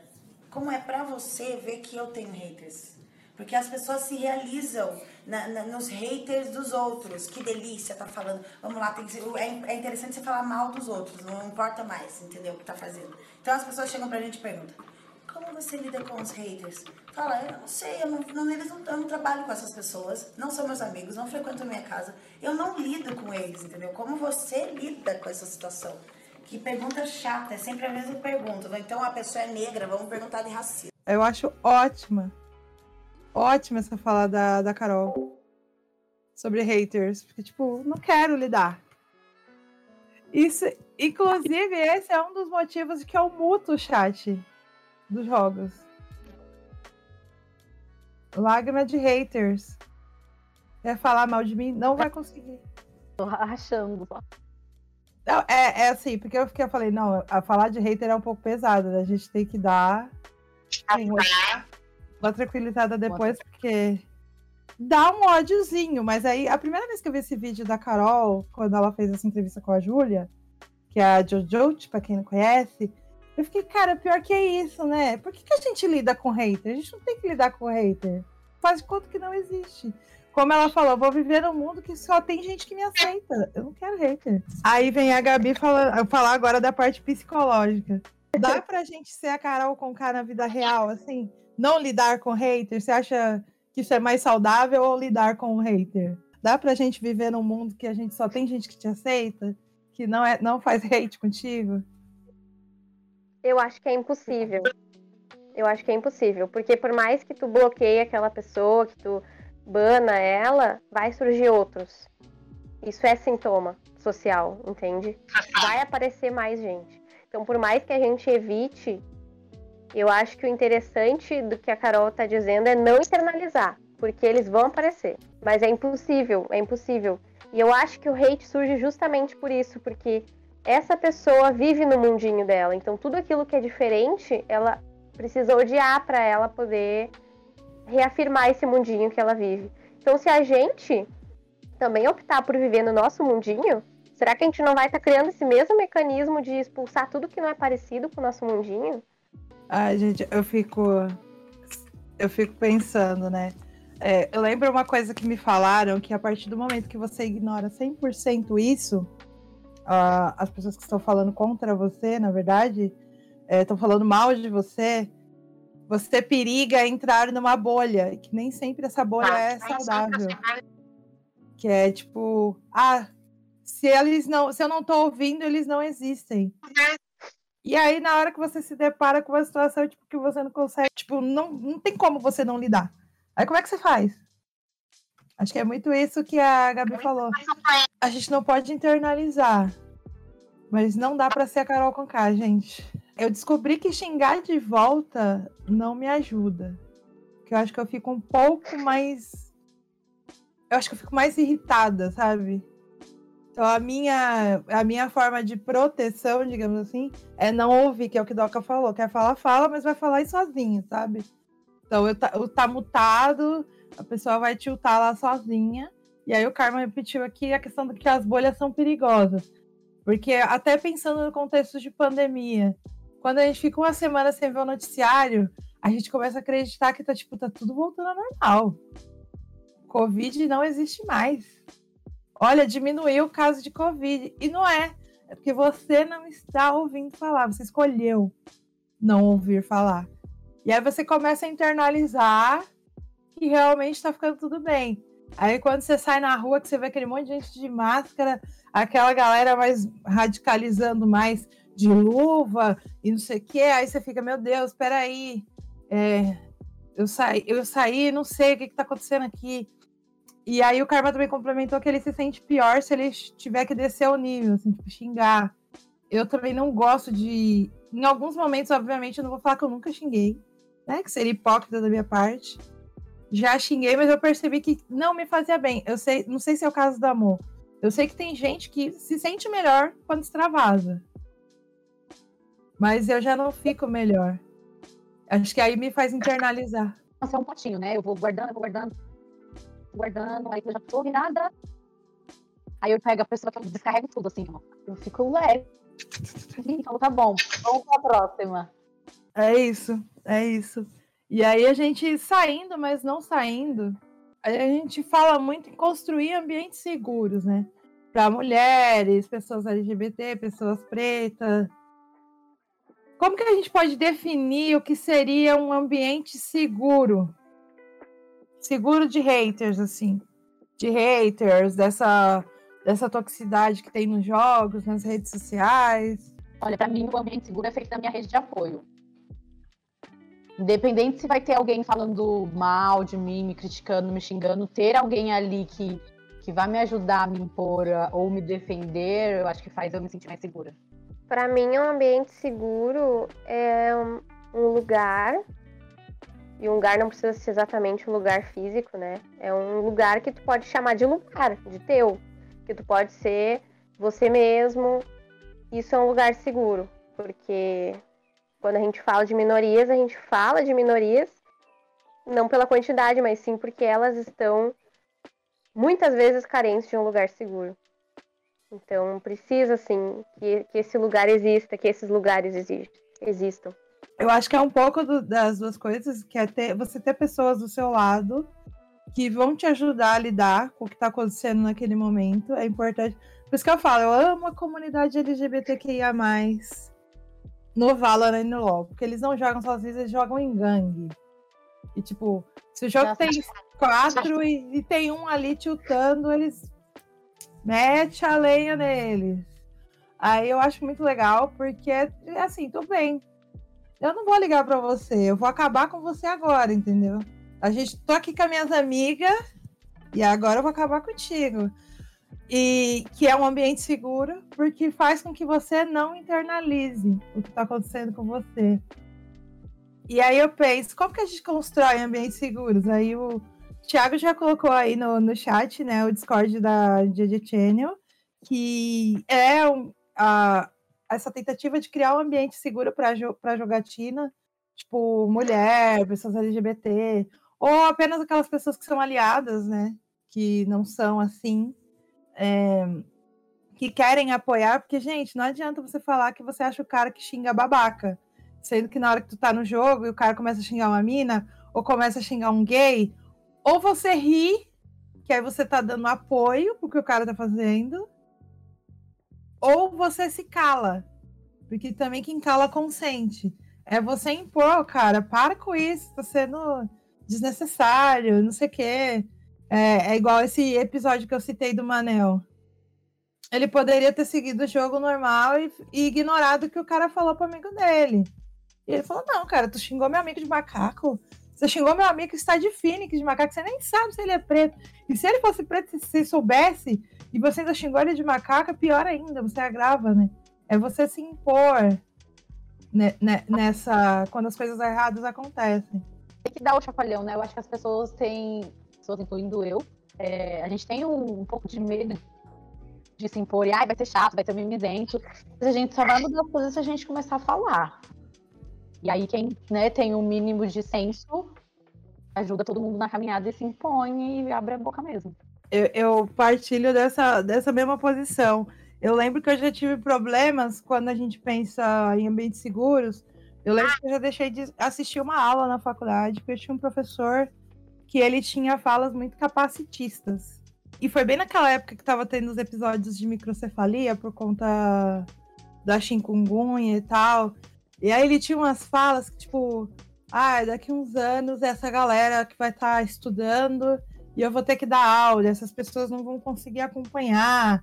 Como é pra você ver que eu tenho haters? Porque as pessoas se realizam na, na, nos haters dos outros. Que delícia, tá falando. Vamos lá, tem que é, é interessante você falar mal dos outros, não importa mais, entendeu? O que tá fazendo. Então as pessoas chegam pra gente e perguntam: Como você lida com os haters? Fala, eu não sei, eu não, não, eles não, eu não trabalho com essas pessoas, não são meus amigos, não frequentam minha casa. Eu não lido com eles, entendeu? Como você lida com essa situação? Que pergunta chata, é sempre a mesma pergunta. Então a pessoa é negra, vamos perguntar de racismo. Eu acho ótima Ótima essa fala da, da Carol sobre haters. Porque, tipo, não quero lidar. Isso, inclusive, esse é um dos motivos que eu muto o chat dos jogos. Lágrima de haters. Quer falar mal de mim? Não vai conseguir. Tô rachando. Não, é, é assim, porque eu, fiquei, eu falei, não, a falar de hater é um pouco pesado, né? A gente tem que dar. Tem, uma tranquilizada depois, porque dá um ódiozinho. Mas aí, a primeira vez que eu vi esse vídeo da Carol, quando ela fez essa entrevista com a Júlia, que é a Jojo, pra quem não conhece, eu fiquei, cara, pior que é isso, né? Por que, que a gente lida com hater? A gente não tem que lidar com hater. Faz de conta que não existe. Como ela falou, vou viver num mundo que só tem gente que me aceita. Eu não quero hater. Aí vem a Gabi falar, falar agora da parte psicológica. Dá pra gente ser a Carol com cara na vida real, assim? Não lidar com hater? Você acha que isso é mais saudável ou lidar com o hater? Dá pra gente viver num mundo que a gente só tem gente que te aceita, que não, é, não faz hate contigo? Eu acho que é impossível. Eu acho que é impossível, porque por mais que tu bloqueie aquela pessoa, que tu bana ela, vai surgir outros. Isso é sintoma social, entende? Vai aparecer mais gente. Então, por mais que a gente evite eu acho que o interessante do que a Carol está dizendo é não externalizar. porque eles vão aparecer. Mas é impossível, é impossível. E eu acho que o hate surge justamente por isso, porque essa pessoa vive no mundinho dela. Então tudo aquilo que é diferente, ela precisa odiar para ela poder reafirmar esse mundinho que ela vive. Então se a gente também optar por viver no nosso mundinho, será que a gente não vai estar tá criando esse mesmo mecanismo de expulsar tudo que não é parecido com o nosso mundinho? Ai, gente, eu fico eu fico pensando, né? É, eu lembro uma coisa que me falaram, que a partir do momento que você ignora 100% isso, uh, as pessoas que estão falando contra você, na verdade, estão é, falando mal de você, você periga entrar numa bolha, que nem sempre essa bolha ah, é saudável. Que é tipo, ah, se eles não, se eu não estou ouvindo, eles não existem. E aí, na hora que você se depara com uma situação tipo, que você não consegue, tipo, não, não tem como você não lidar. Aí como é que você faz? Acho que é muito isso que a Gabi falou. A gente não pode internalizar. Mas não dá para ser a Carol com K, gente. Eu descobri que xingar de volta não me ajuda. Que eu acho que eu fico um pouco mais. Eu acho que eu fico mais irritada, sabe? Então a minha, a minha forma de proteção, digamos assim, é não ouvir, que é o que Doca falou. Quer falar, fala, mas vai falar aí sozinho, sabe? Então eu tá, eu tá mutado, a pessoa vai tiltar lá sozinha. E aí o Karma repetiu aqui a questão de que as bolhas são perigosas. Porque até pensando no contexto de pandemia, quando a gente fica uma semana sem ver o noticiário, a gente começa a acreditar que tá, tipo, tá tudo voltando ao normal. Covid não existe mais. Olha, diminuiu o caso de Covid. E não é. É porque você não está ouvindo falar, você escolheu não ouvir falar. E aí você começa a internalizar que realmente está ficando tudo bem. Aí quando você sai na rua, que você vê aquele monte de gente de máscara, aquela galera mais radicalizando mais de luva e não sei o quê, aí você fica, meu Deus, peraí, é, eu saí, eu saí, não sei o que, está acontecendo aqui. E aí o Karma também complementou que ele se sente pior se ele tiver que descer o nível, assim, tipo, xingar. Eu também não gosto de. Em alguns momentos, obviamente, eu não vou falar que eu nunca xinguei né? Que seria hipócrita da minha parte. Já xinguei, mas eu percebi que não me fazia bem. Eu sei, não sei se é o caso do amor. Eu sei que tem gente que se sente melhor quando extravasa. Mas eu já não fico melhor. Acho que aí me faz internalizar. Nossa, é um potinho, né? Eu vou guardando, vou guardando, guardando, aí eu já tô nada. Aí eu pego a pessoa que eu descarrego tudo, assim, ó. Eu fico leve. Então tá bom. Vamos pra próxima. É isso, é isso. E aí a gente saindo, mas não saindo, a gente fala muito em construir ambientes seguros, né? Para mulheres, pessoas LGBT, pessoas pretas. Como que a gente pode definir o que seria um ambiente seguro? Seguro de haters, assim. De haters, dessa, dessa toxicidade que tem nos jogos, nas redes sociais. Olha, para mim, o ambiente seguro é feito da minha rede de apoio. Independente se vai ter alguém falando mal de mim, me criticando, me xingando, ter alguém ali que, que vai me ajudar a me impor ou me defender, eu acho que faz eu me sentir mais segura. Para mim, um ambiente seguro é um, um lugar e um lugar não precisa ser exatamente um lugar físico, né? É um lugar que tu pode chamar de lugar, de teu. Que tu pode ser você mesmo. Isso é um lugar seguro, porque quando a gente fala de minorias, a gente fala de minorias não pela quantidade, mas sim porque elas estão muitas vezes carentes de um lugar seguro. Então precisa sim que, que esse lugar exista, que esses lugares existam. Eu acho que é um pouco do, das duas coisas, que é ter, você ter pessoas do seu lado que vão te ajudar a lidar com o que está acontecendo naquele momento. É importante. Por isso que eu falo, eu amo a comunidade LGBTQIA no Valorant e no LoL. Porque eles não jogam sozinhos, eles jogam em gangue. E tipo, se o jogo tem quatro e, e, tem um ali tiltando, eles mete a lenha neles. Aí eu acho muito legal, porque assim, tudo bem. Eu não vou ligar para você, eu vou acabar com você agora, entendeu? A gente tô aqui com as minhas amigas e agora eu vou acabar contigo e que é um ambiente seguro, porque faz com que você não internalize o que está acontecendo com você. E aí eu penso, como que a gente constrói ambientes seguros? Aí o Thiago já colocou aí no, no chat, né, o Discord da JJ Channel, que é um, a, essa tentativa de criar um ambiente seguro para jo jogatina, tipo, mulher, pessoas LGBT, ou apenas aquelas pessoas que são aliadas, né, que não são assim, é, que querem apoiar, porque, gente, não adianta você falar que você acha o cara que xinga babaca, sendo que na hora que tu tá no jogo e o cara começa a xingar uma mina, ou começa a xingar um gay, ou você ri, que aí você tá dando apoio pro que o cara tá fazendo, ou você se cala. Porque também quem cala consente. É você impor, cara, para com isso, tá sendo desnecessário, não sei o quê. É, é igual esse episódio que eu citei do Manel. Ele poderia ter seguido o jogo normal e, e ignorado o que o cara falou pro amigo dele. E ele falou: Não, cara, tu xingou meu amigo de macaco. Você xingou meu amigo que está de Phoenix, de macaco, você nem sabe se ele é preto. E se ele fosse preto, se você soubesse, e você ainda xingou ele de macaco, é pior ainda, você agrava, né? É você se impor né, né, nessa. quando as coisas erradas acontecem. Tem que dar o chacoalhão, né? Eu acho que as pessoas têm, pessoas incluindo eu, é, a gente tem um, um, pouco de medo de se impor, e ai, vai ser chato, vai ser mimizento. A gente só vai mudar as coisas se a gente começar a falar. E aí quem né, tem um mínimo de senso ajuda todo mundo na caminhada e se impõe e abre a boca mesmo. Eu, eu partilho dessa, dessa mesma posição. Eu lembro que eu já tive problemas quando a gente pensa em ambientes seguros. Eu lembro que eu já deixei de assistir uma aula na faculdade, porque eu tinha um professor que ele tinha falas muito capacitistas. E foi bem naquela época que estava tendo os episódios de microcefalia por conta da chikungunya e tal. E aí ele tinha umas falas que, tipo, ah, daqui uns anos essa galera que vai estar tá estudando e eu vou ter que dar aula, essas pessoas não vão conseguir acompanhar.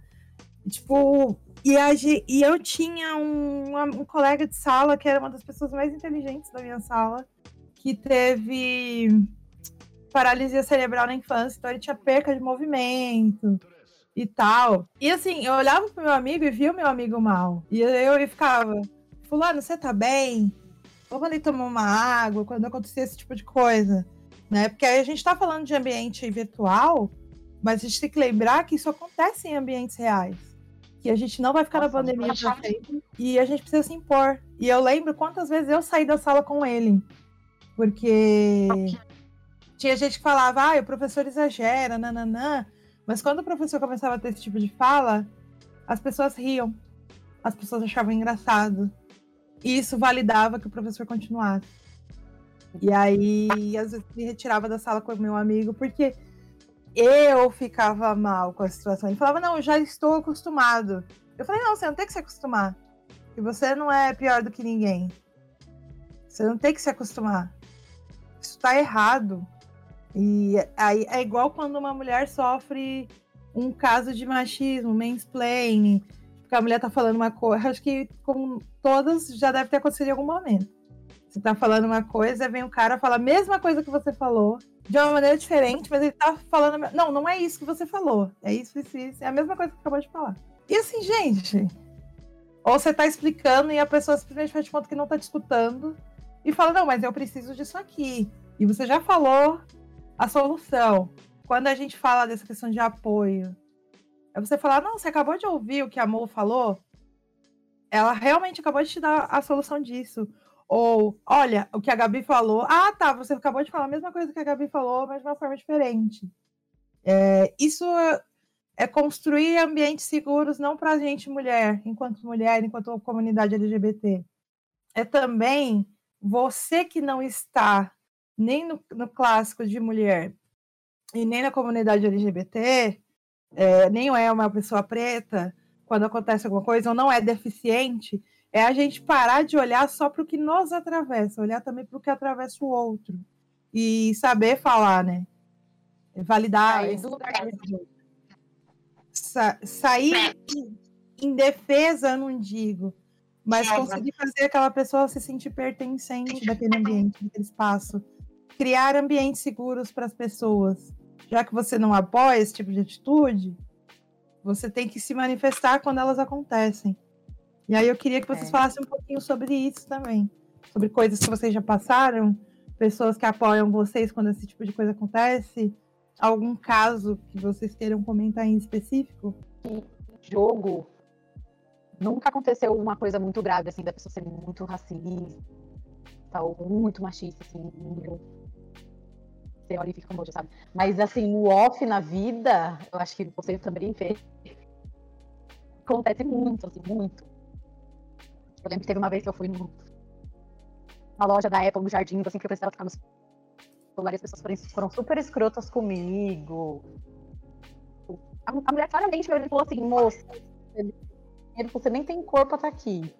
E, tipo, e, a, e eu tinha um, um colega de sala que era uma das pessoas mais inteligentes da minha sala, que teve paralisia cerebral na infância, então ele tinha perca de movimento e tal. E assim, eu olhava pro meu amigo e via o meu amigo mal. E eu, eu ficava, fulano, você tá bem? Vamos ali tomar uma água quando acontecer esse tipo de coisa, né? Porque aí a gente tá falando de ambiente virtual, mas a gente tem que lembrar que isso acontece em ambientes reais. Que a gente não vai ficar Nossa, na pandemia pra sempre e a gente precisa se impor. E eu lembro quantas vezes eu saí da sala com ele. Porque tinha gente que falava, ah, o professor exagera, nananã. Mas quando o professor começava a ter esse tipo de fala, as pessoas riam. As pessoas achavam engraçado. E isso validava que o professor continuasse. E aí, às vezes, me retirava da sala com o meu amigo, porque eu ficava mal com a situação. Ele falava, não, eu já estou acostumado. Eu falei, não, você não tem que se acostumar. Que você não é pior do que ninguém. Você não tem que se acostumar. Isso está errado. E aí é igual quando uma mulher sofre um caso de machismo, mansplaining, porque a mulher tá falando uma coisa. Acho que com todas já deve ter acontecido em algum momento. Você tá falando uma coisa, vem o cara fala a mesma coisa que você falou, de uma maneira diferente, mas ele tá falando. Não, não é isso que você falou. É isso, isso, isso. É a mesma coisa que acabou de falar. E assim, gente. Ou você tá explicando e a pessoa simplesmente faz de conta que não tá te escutando e fala, não, mas eu preciso disso aqui. E você já falou a solução. Quando a gente fala dessa questão de apoio, é você falar, não, você acabou de ouvir o que a Mo falou? Ela realmente acabou de te dar a solução disso. Ou, olha, o que a Gabi falou. Ah, tá, você acabou de falar a mesma coisa que a Gabi falou, mas de uma forma diferente. É, isso é construir ambientes seguros não para a gente mulher, enquanto mulher, enquanto comunidade LGBT. É também você que não está nem no, no clássico de mulher e nem na comunidade LGBT, é, nem é uma pessoa preta, quando acontece alguma coisa, ou não é deficiente, é a gente parar de olhar só para o que nos atravessa, olhar também para o que atravessa o outro. E saber falar, né? Validar. É, Sa sair em defesa, eu não digo, mas conseguir fazer aquela pessoa se sentir pertencente daquele ambiente, daquele espaço. Criar ambientes seguros para as pessoas já que você não apoia esse tipo de atitude, você tem que se manifestar quando elas acontecem. E aí eu queria que vocês é. falassem um pouquinho sobre isso também. Sobre coisas que vocês já passaram, pessoas que apoiam vocês quando esse tipo de coisa acontece, algum caso que vocês queiram comentar em específico? Jogo. Nunca aconteceu uma coisa muito grave, assim, da pessoa ser muito racista ou muito machista, assim, você olha e fica sabe? Mas assim, no off na vida, eu acho que você também vê. Acontece muito, assim, muito. Eu lembro que teve uma vez que eu fui no, na loja da Apple, no jardim, assim, que eu precisava ficar no celular e as pessoas foram, foram super escrotas comigo. A, a mulher claramente me falou assim, moça, você nem tem corpo pra estar aqui.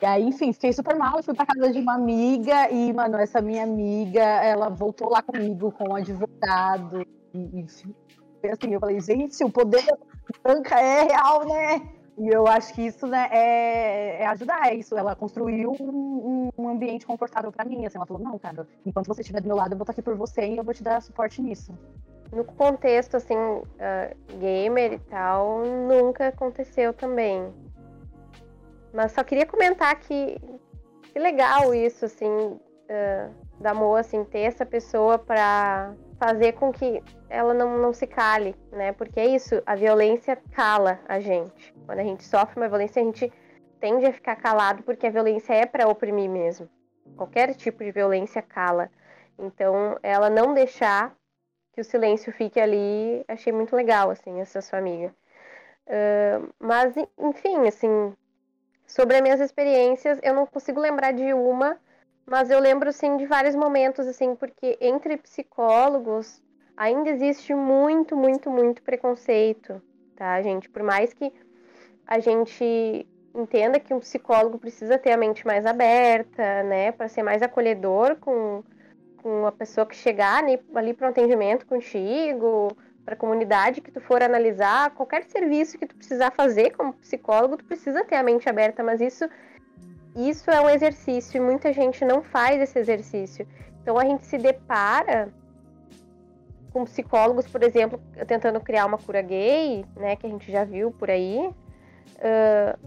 E aí, enfim, fiquei super mal. Fui pra casa de uma amiga e, mano, essa minha amiga, ela voltou lá comigo com um advogado. E, enfim, assim, eu falei, gente, o poder da branca é real, né? E eu acho que isso né, é, é ajudar, é isso. Ela construiu um, um ambiente confortável para mim. Assim, ela falou, não, cara, enquanto você estiver do meu lado, eu vou estar aqui por você e eu vou te dar suporte nisso. No contexto, assim, uh, gamer e tal, nunca aconteceu também. Mas só queria comentar que, que legal isso, assim, uh, da Moa, assim, ter essa pessoa para fazer com que ela não, não se cale, né? Porque é isso, a violência cala a gente. Quando a gente sofre uma violência, a gente tende a ficar calado porque a violência é para oprimir mesmo. Qualquer tipo de violência cala. Então, ela não deixar que o silêncio fique ali, achei muito legal, assim, essa sua amiga. Uh, mas, enfim, assim, sobre as minhas experiências, eu não consigo lembrar de uma, mas eu lembro sim de vários momentos assim, porque entre psicólogos ainda existe muito, muito, muito preconceito, tá, gente? Por mais que a gente entenda que um psicólogo precisa ter a mente mais aberta, né, para ser mais acolhedor com, com a pessoa que chegar ali, ali para um atendimento contigo, para a comunidade que tu for analisar, qualquer serviço que tu precisar fazer como psicólogo, tu precisa ter a mente aberta, mas isso isso é um exercício e muita gente não faz esse exercício. Então a gente se depara com psicólogos, por exemplo, tentando criar uma cura gay, né, que a gente já viu por aí, uh,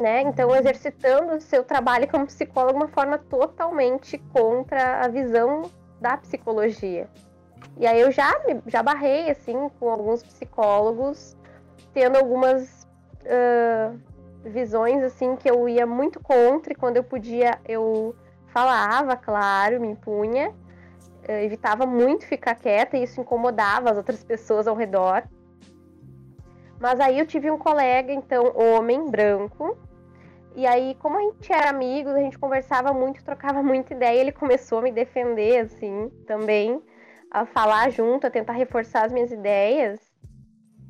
né, então exercitando o seu trabalho como psicólogo de uma forma totalmente contra a visão da psicologia. E aí eu já, já barrei, assim, com alguns psicólogos, tendo algumas uh, visões, assim, que eu ia muito contra, e quando eu podia, eu falava, claro, me impunha, uh, evitava muito ficar quieta, e isso incomodava as outras pessoas ao redor. Mas aí eu tive um colega, então, homem, branco, e aí, como a gente era amigos, a gente conversava muito, trocava muita ideia, ele começou a me defender, assim, também a falar junto, a tentar reforçar as minhas ideias,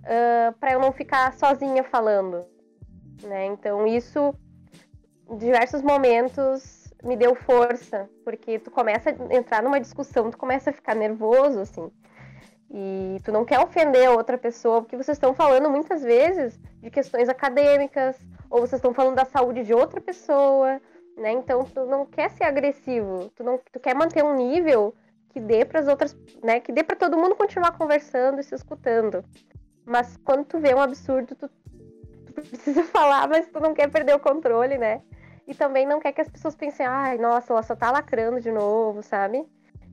uh, para eu não ficar sozinha falando. Né? Então isso, diversos momentos, me deu força, porque tu começa a entrar numa discussão, tu começa a ficar nervoso, assim. E tu não quer ofender a outra pessoa, porque vocês estão falando muitas vezes de questões acadêmicas, ou vocês estão falando da saúde de outra pessoa, né? Então tu não quer ser agressivo, tu não tu quer manter um nível que dê para as outras, né, que dê para todo mundo continuar conversando e se escutando. Mas quando tu vê um absurdo, tu, tu, precisa falar, mas tu não quer perder o controle, né? E também não quer que as pessoas pensem, ai, nossa, ela só tá lacrando de novo, sabe?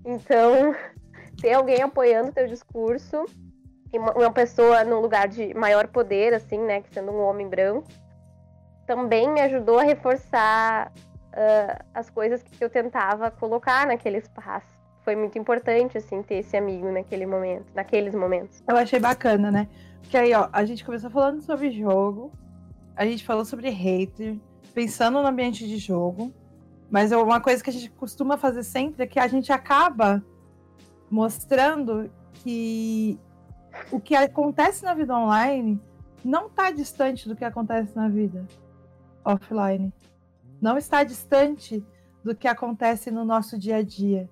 Então, ter alguém apoiando teu discurso e uma, uma pessoa num lugar de maior poder, assim, né, que sendo um homem branco, também me ajudou a reforçar uh, as coisas que eu tentava colocar naquele espaço foi muito importante, assim, ter esse amigo naquele momento, naqueles momentos. Eu achei bacana, né? Porque aí, ó, a gente começou falando sobre jogo, a gente falou sobre hater, pensando no ambiente de jogo, mas uma coisa que a gente costuma fazer sempre é que a gente acaba mostrando que o que acontece na vida online não está distante do que acontece na vida offline. Não está distante do que acontece no nosso dia a dia.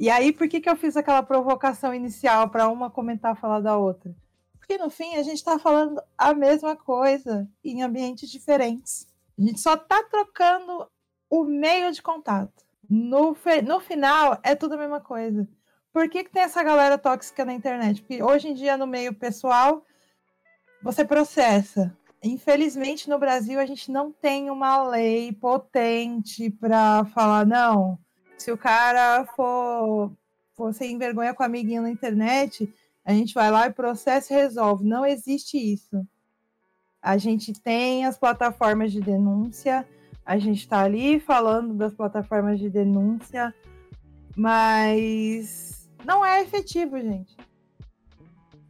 E aí, por que, que eu fiz aquela provocação inicial para uma comentar falar da outra? Porque no fim a gente está falando a mesma coisa em ambientes diferentes. A gente só está trocando o meio de contato. No, no final, é tudo a mesma coisa. Por que, que tem essa galera tóxica na internet? Porque hoje em dia, no meio pessoal, você processa. Infelizmente, no Brasil, a gente não tem uma lei potente para falar, não, se o cara for, você envergonha com a amiguinha na internet, a gente vai lá e processa e resolve. Não existe isso. A gente tem as plataformas de denúncia, a gente está ali falando das plataformas de denúncia, mas não é efetivo, gente.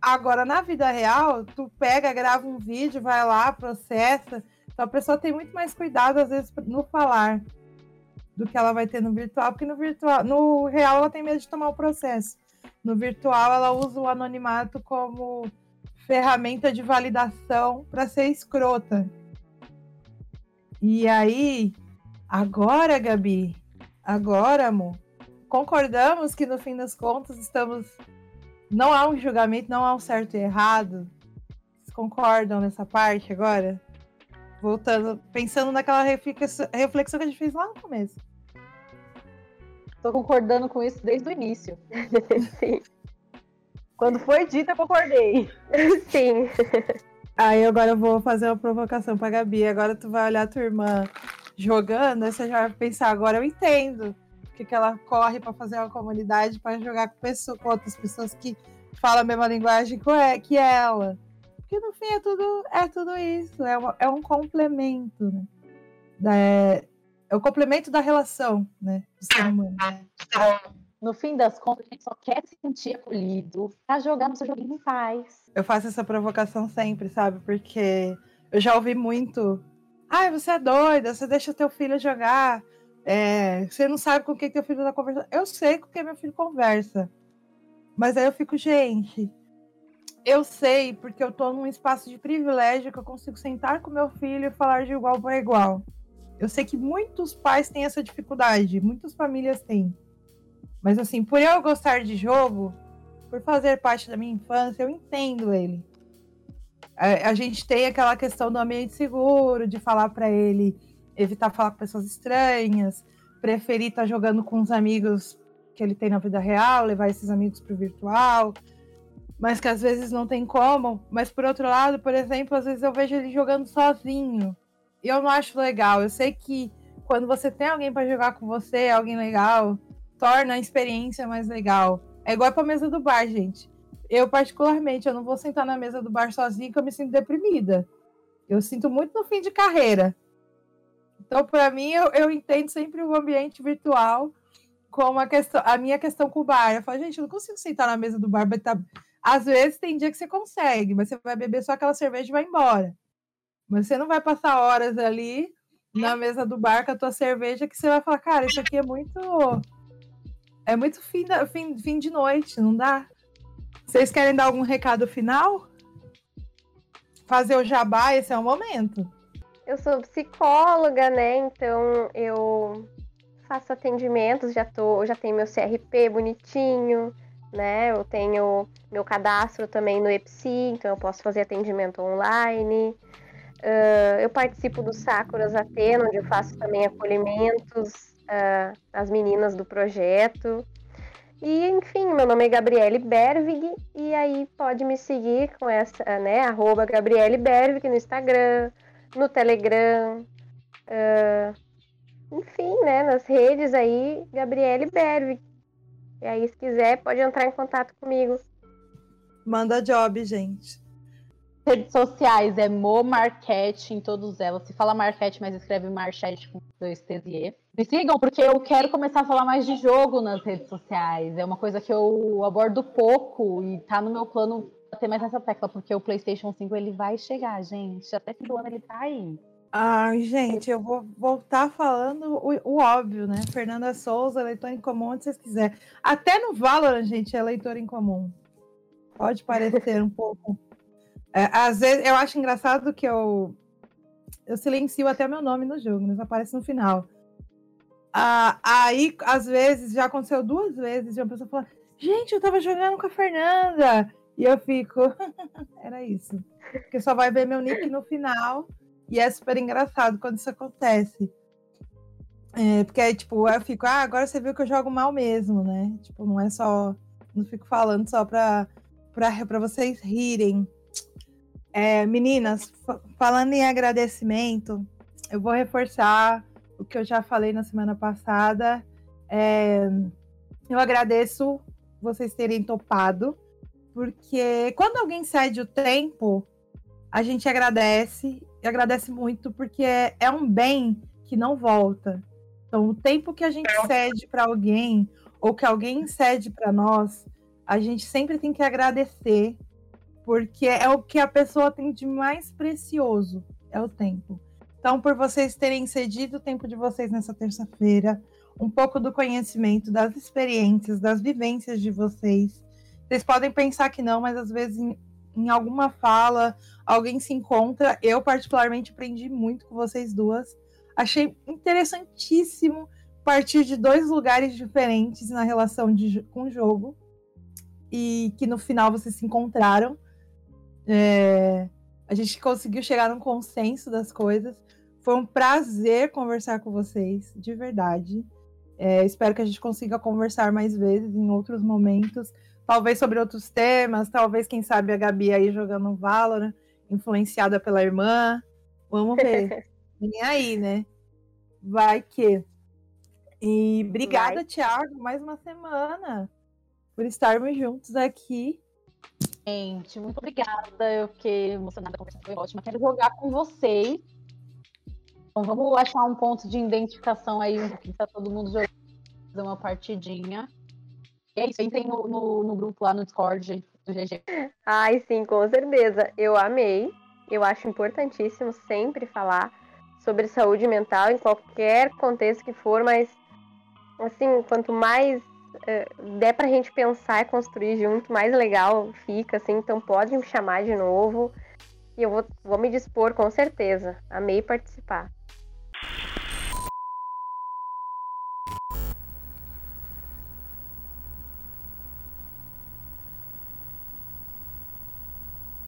Agora, na vida real, tu pega, grava um vídeo, vai lá, processa. Então a pessoa tem muito mais cuidado, às vezes, no falar do que ela vai ter no virtual, porque no virtual, no real ela tem medo de tomar o processo. No virtual ela usa o anonimato como ferramenta de validação para ser escrota. E aí, agora, Gabi, agora, amor, concordamos que no fim das contas estamos. Não há um julgamento, não há um certo e errado. Vocês concordam nessa parte agora? Voltando, pensando naquela reflexão que a gente fez lá no começo. Tô concordando com isso desde o início. Sim. Quando foi dito, eu concordei. Sim. Aí agora eu vou fazer uma provocação pra Gabi. Agora tu vai olhar a tua irmã jogando, aí você já vai pensar, agora eu entendo. Porque que ela corre para fazer uma comunidade para jogar com, pessoas, com outras pessoas que falam a mesma linguagem que ela. Porque no fim é tudo, é tudo isso, é, uma, é um complemento, né? É, é o complemento da relação, né? Do ser humano. No fim das contas, a gente só quer se sentir acolhido pra jogar no seu joguinho em paz. Eu faço essa provocação sempre, sabe? Porque eu já ouvi muito. Ai, ah, você é doida, você deixa teu filho jogar. É, você não sabe com quem teu filho tá conversando. Eu sei com quem meu filho conversa. Mas aí eu fico, gente, eu sei porque eu tô num espaço de privilégio que eu consigo sentar com meu filho e falar de igual para igual. Eu sei que muitos pais têm essa dificuldade, muitas famílias têm. Mas assim, por eu gostar de jogo, por fazer parte da minha infância, eu entendo ele. A, a gente tem aquela questão do ambiente seguro, de falar para ele evitar falar com pessoas estranhas, preferir estar tá jogando com os amigos que ele tem na vida real, levar esses amigos para o virtual, mas que às vezes não tem como. Mas por outro lado, por exemplo, às vezes eu vejo ele jogando sozinho eu não acho legal. Eu sei que quando você tem alguém para jogar com você, alguém legal, torna a experiência mais legal. É igual para a mesa do bar, gente. Eu, particularmente, eu não vou sentar na mesa do bar sozinha que eu me sinto deprimida. Eu sinto muito no fim de carreira. Então, para mim, eu, eu entendo sempre o ambiente virtual como a, questão, a minha questão com o bar. Eu falo, gente, eu não consigo sentar na mesa do bar. Tá... Às vezes tem dia que você consegue, mas você vai beber só aquela cerveja e vai embora. Mas você não vai passar horas ali na mesa do bar com a tua cerveja que você vai falar, cara, isso aqui é muito. É muito fim, da, fim, fim de noite, não dá? Vocês querem dar algum recado final? Fazer o jabá, esse é o momento. Eu sou psicóloga, né? Então eu faço atendimentos, já tô, já tenho meu CRP bonitinho, né? Eu tenho meu cadastro também no EPSI, então eu posso fazer atendimento online. Uh, eu participo do Sakuras Atena, onde eu faço também acolhimentos uh, às meninas do projeto. E, enfim, meu nome é Gabriele Bervig, e aí pode me seguir com essa, né, arroba Gabriele Bervig no Instagram, no Telegram, uh, enfim, né, nas redes aí, Gabriele Bervig. E aí, se quiser, pode entrar em contato comigo. Manda job, gente redes sociais é Mo Marquete em todos elas. Se fala Marquete, mas escreve Marchete com dois T's e E. Me sigam, porque eu quero começar a falar mais de jogo nas redes sociais. É uma coisa que eu abordo pouco e tá no meu plano ter mais essa tecla, porque o PlayStation 5 ele vai chegar, gente. Até do ano ele tá aí. Ai, gente, eu vou voltar falando o, o, óbvio, né? Fernanda Souza, eleitor em comum, onde vocês quiserem. Até no Valorant, gente, é eleitor em comum. Pode parecer um pouco é, às vezes eu acho engraçado que eu eu silencio até meu nome no jogo, mas aparece no final. Ah, aí, às vezes, já aconteceu duas vezes, de uma pessoa falar, gente, eu tava jogando com a Fernanda. E eu fico, era isso. Porque só vai ver meu nick no final. E é super engraçado quando isso acontece. É, porque aí, tipo, eu fico, ah, agora você viu que eu jogo mal mesmo, né? Tipo, não é só. Não fico falando só pra, pra, pra vocês rirem. É, meninas, falando em agradecimento, eu vou reforçar o que eu já falei na semana passada. É, eu agradeço vocês terem topado, porque quando alguém cede o tempo, a gente agradece, e agradece muito, porque é, é um bem que não volta. Então, o tempo que a gente cede para alguém, ou que alguém cede para nós, a gente sempre tem que agradecer, porque é o que a pessoa tem de mais precioso, é o tempo. Então, por vocês terem cedido o tempo de vocês nessa terça-feira, um pouco do conhecimento, das experiências, das vivências de vocês. Vocês podem pensar que não, mas às vezes em, em alguma fala alguém se encontra. Eu, particularmente, aprendi muito com vocês duas. Achei interessantíssimo partir de dois lugares diferentes na relação de, com o jogo e que no final vocês se encontraram. É, a gente conseguiu chegar num consenso das coisas. Foi um prazer conversar com vocês, de verdade. É, espero que a gente consiga conversar mais vezes em outros momentos, talvez sobre outros temas, talvez, quem sabe, a Gabi aí jogando Valorant, influenciada pela irmã. Vamos ver. Vem aí, né? Vai que. E obrigada, Vai. Thiago, mais uma semana por estarmos juntos aqui. Gente, muito obrigada. Eu fiquei emocionada, a conversa foi ótima. Quero jogar com vocês. Então vamos achar um ponto de identificação aí, que está todo mundo jogando fazer uma partidinha. E é isso, entrem no, no, no, grupo lá no Discord do GG. Ai, sim, com certeza. Eu amei. Eu acho importantíssimo sempre falar sobre saúde mental em qualquer contexto que for, mas assim, quanto mais der pra gente pensar e construir junto, mais legal fica, assim, então pode me chamar de novo. E eu vou, vou me dispor com certeza. Amei participar.